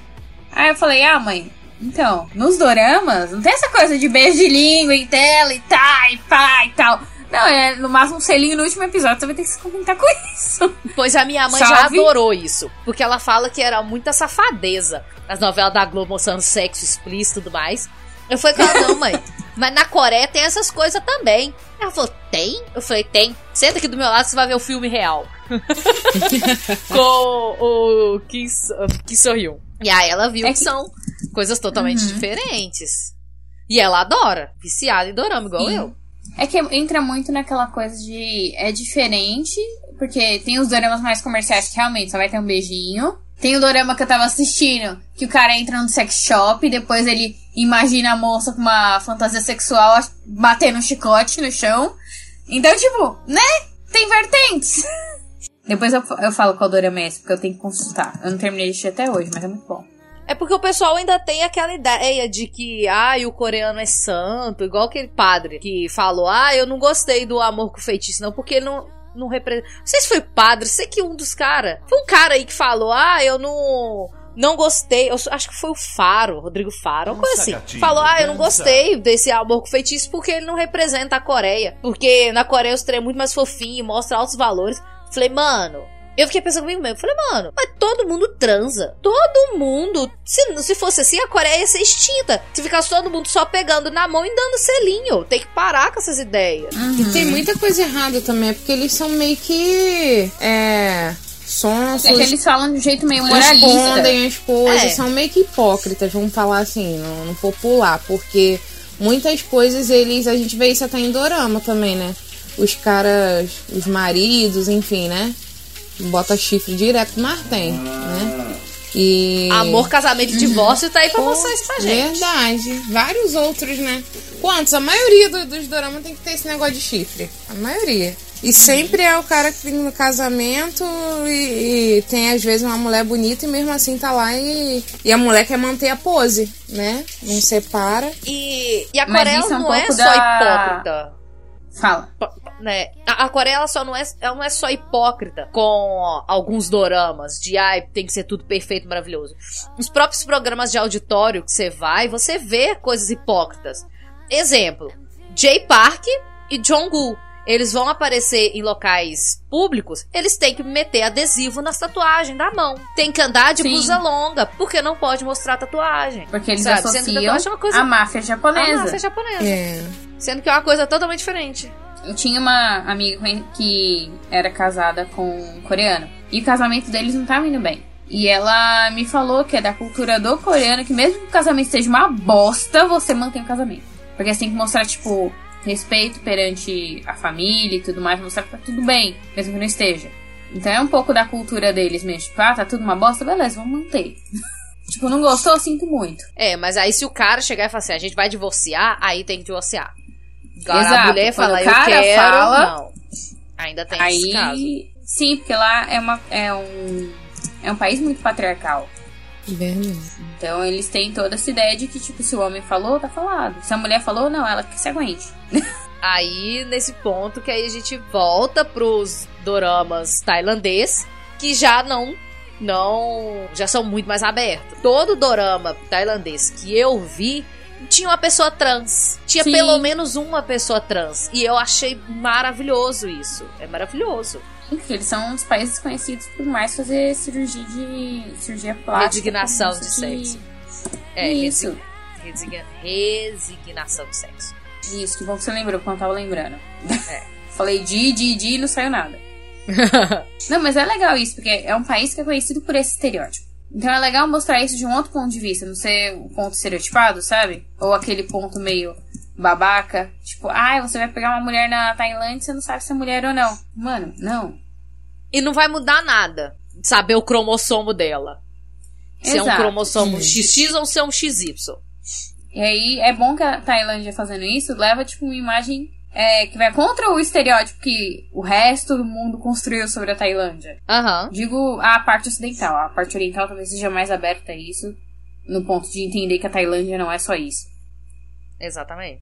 Aí eu falei, ah, mãe, então, nos doramas não tem essa coisa de beijo de língua em tela e tá, e pá e tal. Não, é no máximo um selinho no último episódio, você vai ter que se contentar com isso. Pois a minha mãe já Salve. adorou isso. Porque ela fala que era muita safadeza. As novelas da Globo mostrando sexo explícito e tudo mais. Eu falei, cara, não, mãe. Mas na Coreia tem essas coisas também. Ela falou, tem? Eu falei, tem. Senta aqui do meu lado, você vai ver o filme real. Com o Kim, Kim So-hyun. E aí ela viu É que que- são coisas totalmente Uhum. diferentes. E ela adora. Viciada em dorama, igual Sim. eu. É que entra muito naquela coisa de. É diferente, porque tem os doramas mais comerciais que realmente só vai ter um beijinho. Tem o dorama que eu tava assistindo, que o cara entra no sex shop e depois ele imagina a moça com uma fantasia sexual batendo um chicote no chão. Então, tipo, né? Tem vertentes. Depois eu, eu falo qual dorama é esse, porque eu tenho que consultar. Eu não terminei de assistir até hoje, mas é muito bom. É porque o pessoal ainda tem aquela ideia de que, ai, o coreano é santo, igual aquele padre que falou, ah, eu não gostei do amor com feitiço, não, porque ele não, não representa. Não sei se foi padre, sei que um dos caras. Foi um cara aí que falou, ah, eu não. Não gostei, eu acho que foi o Faro, Rodrigo Faro, uma coisa assim. gatinho, Falou, ah, eu não gostei desse amor com feitiço porque ele não representa a Coreia. Porque na Coreia os trem é muito mais fofinho, mostra altos valores. Falei, mano, eu fiquei pensando comigo mesmo. Falei, mano, mas todo mundo transa. Todo mundo. Se, se fosse assim, a Coreia ia ser extinta. Se ficasse todo mundo só pegando na mão e dando selinho. Tem que parar com essas ideias. E tem muita coisa errada também, é porque eles são meio que. É. Sonsos. É que eles falam de um jeito meio moralista. escondem as coisas, É. são meio que hipócritas, vamos falar assim, no, no popular, porque muitas coisas eles. A gente vê isso até em Dorama também, né? Os caras, os maridos, enfim, né? Bota chifre direto, mas tem, né? E. Amor, casamento e divórcio tá aí pra mostrar isso pra gente. Verdade. Vários outros, né? Quantos? A maioria do- dos doramas tem que ter esse negócio de chifre. A maioria. E sempre é o cara que tem no casamento e, e tem às vezes uma mulher bonita e mesmo assim tá lá e, e a mulher quer manter a pose, né? Não separa. E, e a Coreia é um não é pouco só da- hipócrita. Fala. né? A, a Coreia ela só não é, ela não é só hipócrita com alguns doramas de ai, tem que ser tudo perfeito, maravilhoso. Os próprios programas de auditório que você vai, você vê coisas hipócritas. Exemplo, Jay Park e Jonggu. Eles vão aparecer em locais públicos, eles têm que meter adesivo nas tatuagens da mão. Tem que andar de Sim. blusa longa, porque não pode mostrar tatuagem. Porque eles Sabe? Associam tatuagem é uma coisa- a máfia japonesa. A máfia japonesa. É. Sendo que é uma coisa totalmente diferente. Eu tinha uma amiga que era casada com um coreano. E o casamento deles não tava indo bem. E ela me falou que é da cultura do coreano que mesmo que o casamento seja uma bosta, você mantém o casamento. Porque você tem que mostrar, tipo, respeito perante a família e tudo mais, mostrar que tá tudo bem, mesmo que não esteja. Então é um pouco da cultura deles mesmo. Tipo, ah, tá tudo uma bosta, beleza, vamos manter. tipo, não gostou, sinto muito. É, mas aí se o cara chegar e falar assim, a gente vai divorciar, aí tem que divorciar. Agora a Exato, mulher quando fala, o cara eu quero, fala- não. Ainda tem esse caso. Aí, sim, porque lá é, uma, é um é um país muito patriarcal. Verdade. Então eles têm toda essa ideia de que, tipo, se o homem falou, tá falado. Se a mulher falou, não, ela que se aguente. Aí, nesse ponto, que aí a gente volta pros doramas tailandês, que já não, não, já são muito mais abertos. Todo dorama tailandês que eu vi, tinha uma pessoa trans. Tinha Sim. pelo menos uma pessoa trans. E eu achei maravilhoso isso. É maravilhoso. Porque eles são um dos países conhecidos por mais fazer cirurgia de. cirurgia plástica. Resignação de sexo. É, Isso. resi- resigna- resignação de sexo. Isso, que bom que você lembrou, porque eu não tava lembrando. É. Falei de, de, de e não saiu nada. Não, mas é legal isso, porque é um país que é conhecido por esse estereótipo. Então é legal mostrar isso de um outro ponto de vista, não ser o ponto estereotipado, sabe? Ou aquele ponto meio babaca, tipo, ai, você vai pegar uma mulher na Tailândia e você não sabe se é mulher ou não. Mano, não. E não vai mudar nada saber o cromossomo dela. Se é um Exato. cromossomo XX ou se é um XY. E aí é bom que a Tailândia fazendo isso leva, tipo, uma imagem é, que vai contra o estereótipo que o resto do mundo construiu sobre a Tailândia. Aham. Digo a parte ocidental. A parte oriental talvez seja mais aberta a isso, no ponto de entender que a Tailândia não é só isso. Exatamente.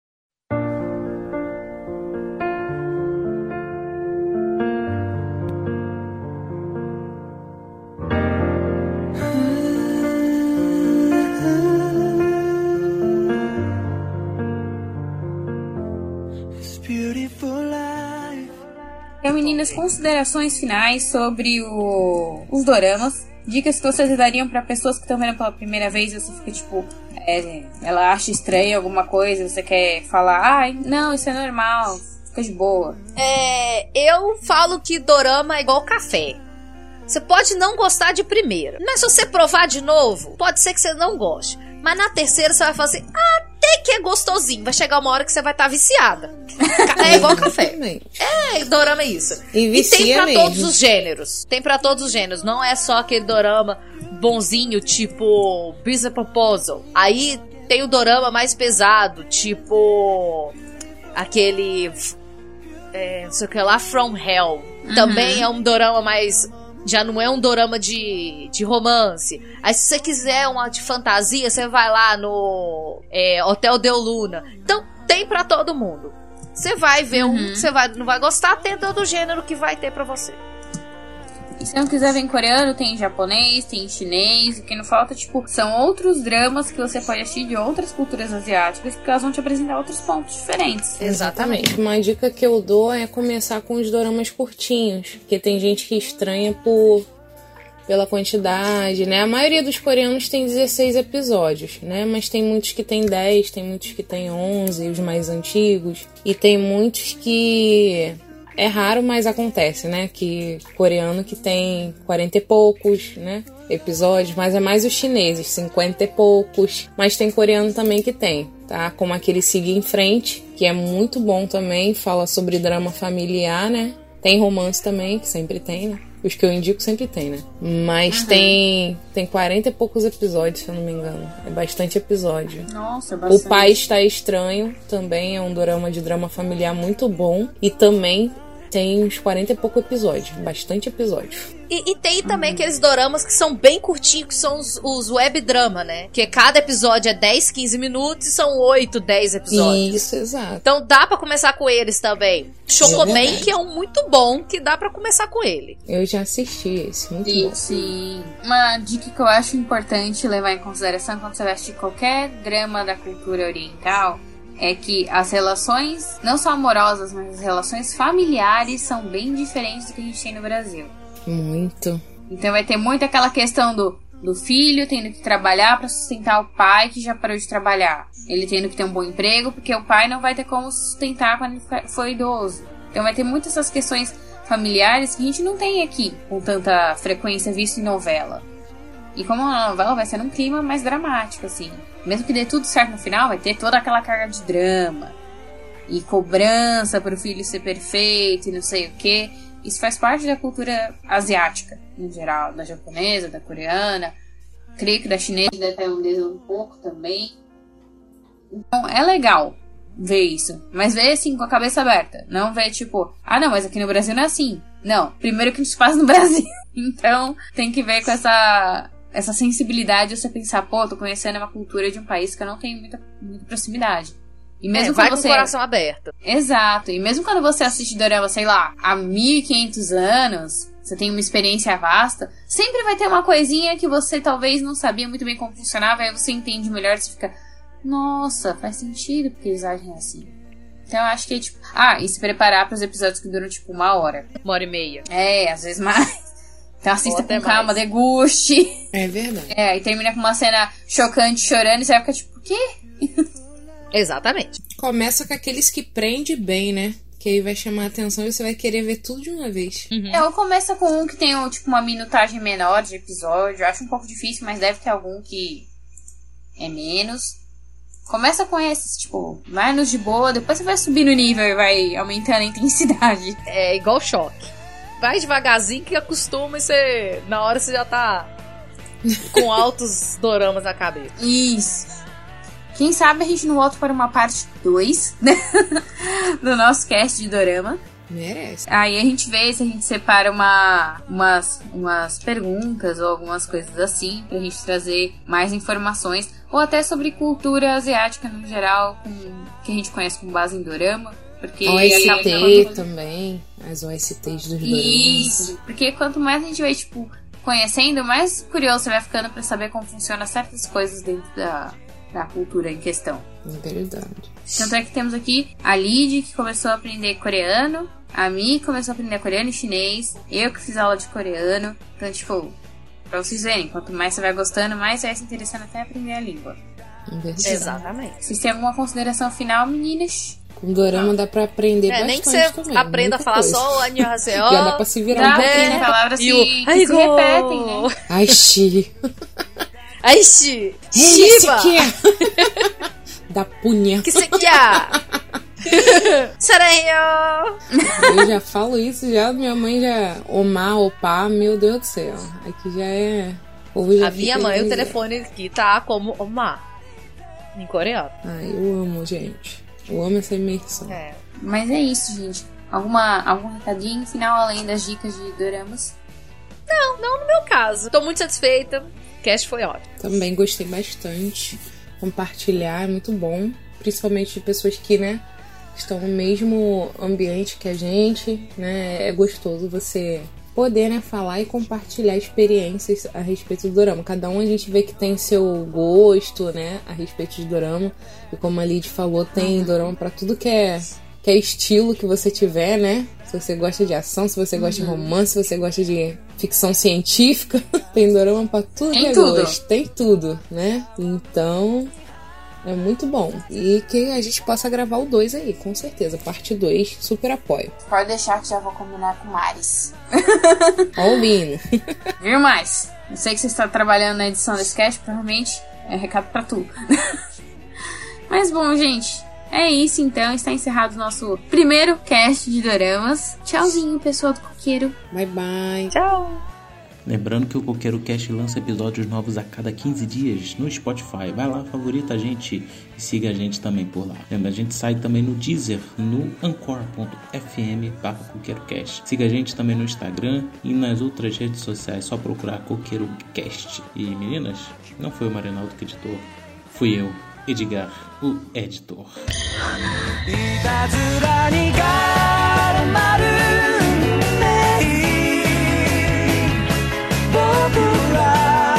Então, meninas, considerações finais sobre o- os doramas. Dicas que vocês dariam pra pessoas que estão vendo pela primeira vez e você fica tipo, é, ela acha estranho alguma coisa, você quer falar, ai, não, isso é normal, fica de boa. É, eu falo que dorama é igual café. Você pode não gostar de primeira. Mas se você provar de novo, pode ser que você não goste. Mas na terceira você vai falar assim, até que é gostosinho. Vai chegar uma hora que você vai estar viciada. É igual café. É, dorama é isso. E E tem vicia pra mesmo. todos os gêneros. Tem pra todos os gêneros. Não é só aquele dorama bonzinho, tipo Business Proposal. Aí tem o dorama mais pesado, tipo aquele é, não sei o que lá, From Hell. Também é um dorama mais já não é um dorama de, de romance. Aí se você quiser uma de fantasia, você vai lá no é, Hotel Del Luna. Então tem pra todo mundo. Você vai ver um, você vai, não vai gostar, tem todo o gênero que vai ter pra você. E se não quiser ver em coreano, tem em japonês, tem em chinês. O que não falta, tipo, são outros dramas que você pode assistir de outras culturas asiáticas, porque elas vão te apresentar outros pontos diferentes. Exatamente. Uma dica que eu dou é começar com os doramas curtinhos, porque tem gente que estranha por pela quantidade, né? A maioria dos coreanos tem 16 episódios, né? Mas tem muitos que tem 10, tem muitos que tem 11, os mais antigos, e tem muitos que é raro, mas acontece, né? Que coreano que tem 40 e poucos, né? Episódios, mas é mais os chineses, 50 e poucos. Mas tem coreano também que tem. tá? Como aquele Siga em Frente, que é muito bom também, fala sobre drama familiar, né? Tem romance também, que sempre tem, né? Os que eu indico sempre tem, né? Mas tem tem 40 e poucos episódios, se eu não me engano. É bastante episódio. Nossa, O bastante. Pai Está Estranho também é um drama de drama familiar muito bom. E também tem uns 40 e pouco episódios. Bastante episódio. E, e tem também aqueles doramas que são bem curtinhos, que são os, os web drama, né? Que cada episódio é 10, 15 minutos e são 8, 10 episódios. Isso, exato. Então dá pra começar com eles também. Chocoban, verdade. que é um muito bom, que dá pra começar com ele. Eu já assisti esse, muito E, bom. sim. Uma dica que eu acho importante levar em consideração quando você vai assistir qualquer drama da cultura oriental é que as relações, não só amorosas, mas as relações familiares são bem diferentes do que a gente tem no Brasil. Muito. Então vai ter muito aquela questão do, do filho tendo que trabalhar para sustentar o pai que já parou de trabalhar. Ele tendo que ter um bom emprego, porque o pai não vai ter como sustentar quando ele for idoso. Então vai ter muitas essas questões familiares que a gente não tem aqui com tanta frequência visto em novela. E como a novela vai ser num clima mais dramático, assim. Mesmo que dê tudo certo no final, vai ter toda aquela carga de drama. E cobrança pro filho ser perfeito e não sei o que. Isso faz parte da cultura asiática, em geral. Da japonesa, da coreana. Creio que da chinesa da tailandesa um pouco também. Então é legal ver isso. Mas ver assim com a cabeça aberta. Não ver tipo, ah não, mas aqui no Brasil não é assim. Não, primeiro que isso passa no Brasil. Então tem que ver com essa, essa sensibilidade você pensar, pô, tô conhecendo uma cultura de um país que eu não tenho muita, muita proximidade. E mesmo É, vai quando com você. o coração aberto. Exato. E mesmo quando você assiste Dorama, sei lá, há 1500 anos, você tem uma experiência vasta, sempre vai ter uma coisinha que você talvez não sabia muito bem como funcionava, aí você entende melhor e você fica, nossa, faz sentido porque eles agem assim. Então eu acho que é tipo. Ah, e se preparar para os episódios que duram tipo uma hora. Uma hora e meia. É, às vezes mais. Então assista com calma, mais. deguste. É verdade. É, e termina com uma cena chocante, chorando, e você vai ficar tipo, o quê? Exatamente. Começa com aqueles que prende bem, né? Que aí vai chamar a atenção e você vai querer ver tudo de uma vez. É, ou começa com um que tem tipo, uma minutagem menor de episódio. Eu acho um pouco difícil, mas deve ter algum que é menos. Começa com esses, tipo, vai nos de boa, depois você vai subir no nível e vai aumentando a intensidade. É igual choque. Vai devagarzinho que acostuma e você. Na hora você já tá com altos doramas na cabeça. Isso. Quem sabe a gente não volta para uma parte 2 né? do nosso cast de Dorama. Merece. Aí a gente vê se a gente separa uma, umas, umas perguntas ou algumas coisas assim pra gente trazer mais informações. Ou até sobre cultura asiática no geral, com, que a gente conhece com base em dorama. Porque OST quando- também. As OSTs dos. Isso. Porque quanto mais a gente vai, tipo, conhecendo, mais curioso você vai ficando pra saber como funcionam certas coisas dentro da, da cultura em questão. É verdade. Tanto é que temos aqui a Lid, que começou a aprender coreano. A Mi começou a aprender coreano e chinês. Eu que fiz aula de coreano. Então, tipo, pra vocês verem, quanto mais você vai gostando, mais você vai se interessando até aprender a língua. É. Exatamente. Vocês têm alguma consideração final, meninas? Com dorama dá pra aprender É, bastante nem que você também. aprenda a falar coisa. só o Annyeonghaseyo. Já dá pra se virar Dá, um pouquinho. tem palavras E que, que se repetem, né? Ai, xi. Ai! Esse Shiba! é. da punha. Que se quer? Saranho! Eu já falo isso, já minha mãe já. Omar, opá, meu Deus do céu. Aqui já é. já A minha mãe, o telefone aqui tá como Oma. Em coreano. Ai, eu amo, gente. Eu amo essa imersão. É. Mas é isso, gente. Alguma, algum recadinho final além das dicas de doramas? No meu caso, tô muito satisfeita. O cast foi ótimo. Também gostei bastante. Compartilhar é muito bom. Principalmente de pessoas que, né, estão no mesmo ambiente que a gente, né? É gostoso você poder, né, falar e compartilhar experiências a respeito do dorama. Cada um a gente vê que tem seu gosto, né, a respeito de dorama. E como a Lid falou, tem dorama pra tudo que é que é estilo que você tiver, né? Se você gosta de ação, se você gosta de romance, se você gosta de ficção científica, tem dorama pra tudo Tem que é tudo. gosto. Tem tudo, né? Então, é muito bom. E que a gente possa gravar o 2 aí, com certeza. Parte 2, super apoio. Pode deixar que já vou combinar com o Maris. Lino. Viu, mais? Eu sei que você está trabalhando na edição desse cast, provavelmente é recado pra tu. Mas bom, gente, é isso então. Está encerrado o nosso primeiro cast de doramas. Tchauzinho, pessoal do Coqueiro. Bye bye. Tchau. Lembrando que o Coqueiro Cast lança episódios novos a cada 15 dias no Spotify. Vai lá, favorita a gente e siga a gente também por lá. Lembra, a gente sai também no Deezer, no anchor.fm barra CoqueiroCast. Siga a gente também no Instagram e nas outras redes sociais, só procurar Coqueiro Cast. E meninas, não foi o Marinaldo que editou, fui eu, Edgar, o editor. around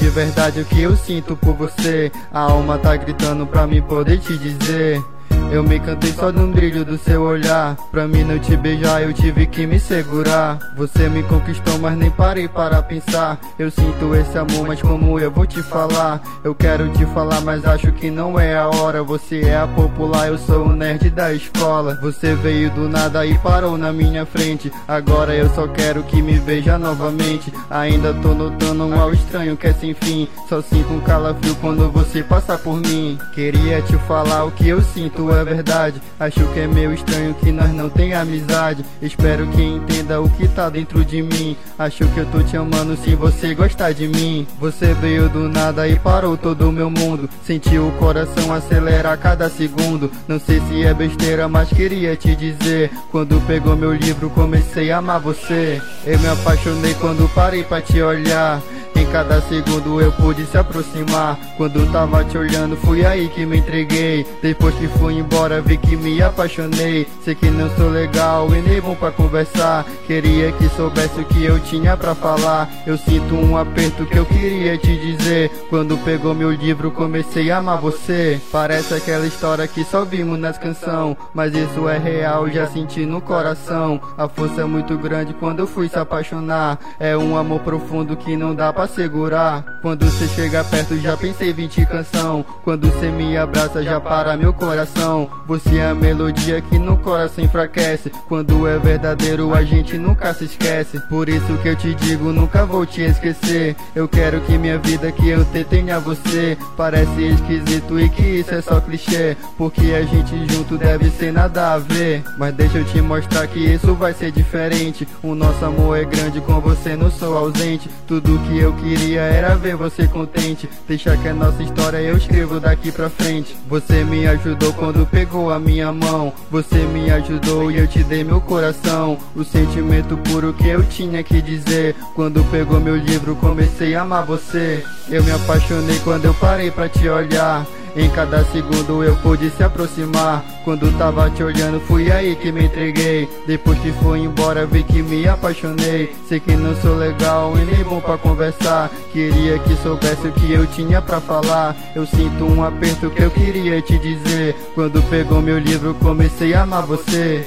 de verdade, o que eu sinto por você. A alma tá gritando pra mim poder te dizer. Eu me cantei só no brilho do seu olhar. Pra mim não te beijar, eu tive que me segurar. Você me conquistou, mas nem parei para pensar. Eu sinto esse amor, mas como eu vou te falar? Eu quero te falar, mas acho que não é a hora. Você é a popular, eu sou o nerd da escola. Você veio do nada e parou na minha frente. Agora eu só quero que me veja novamente. Ainda tô notando um ao estranho que é sem fim. Só sinto um calafrio quando você passa por mim. Queria te falar o que eu sinto é verdade. Acho que é meio estranho que nós não tem amizade. Espero que entenda o que tá dentro de mim. Acho que eu tô te amando se você gostar de mim. Você veio do nada e parou todo o meu mundo. Senti o coração acelerar cada segundo. Não sei se é besteira, mas queria te dizer. Quando pegou meu livro, comecei a amar você. Eu me apaixonei quando parei pra te olhar. Em cada segundo eu pude se aproximar. Quando tava te olhando, fui aí que me entreguei. Depois que fui embora, vi que me apaixonei. Sei que não sou legal e nem bom pra conversar. Queria que soubesse o que eu tinha pra falar. Eu sinto um aperto que eu queria te dizer. Quando pegou meu livro, comecei a amar você. Parece aquela história que só vimos nas canções. Mas isso é real, já senti no coração. A força é muito grande quando eu fui se apaixonar. É um amor profundo que não dá pra segurar. Quando você chega perto, já pensei 20 canção. Quando você me abraça, já para meu coração. Você é a melodia que no coração enfraquece. Quando é verdadeiro, a gente nunca se esquece. Por isso que eu te digo, nunca vou te esquecer. Eu quero que minha vida que eu tenha você. Parece esquisito e que isso é só clichê. Porque a gente junto deve ser nada a ver. Mas deixa eu te mostrar que isso vai ser diferente. O nosso amor é grande, com você não sou ausente. Tudo que eu queria era ver você contente. Deixa que a nossa história eu escrevo daqui pra frente. Você me ajudou quando pegou a minha mão. Você me ajudou e eu te dei meu coração. O sentimento puro que eu tinha que dizer. Quando pegou meu livro, comecei a amar você. Eu me apaixonei quando eu parei pra te olhar. Em cada segundo eu pude se aproximar. Quando tava te olhando, fui aí que me entreguei. Depois que foi embora, vi que me apaixonei. Sei que não sou legal e nem bom pra conversar. Queria que soubesse o que eu tinha pra falar. Eu sinto um aperto que eu queria te dizer. Quando pegou meu livro, comecei a amar você.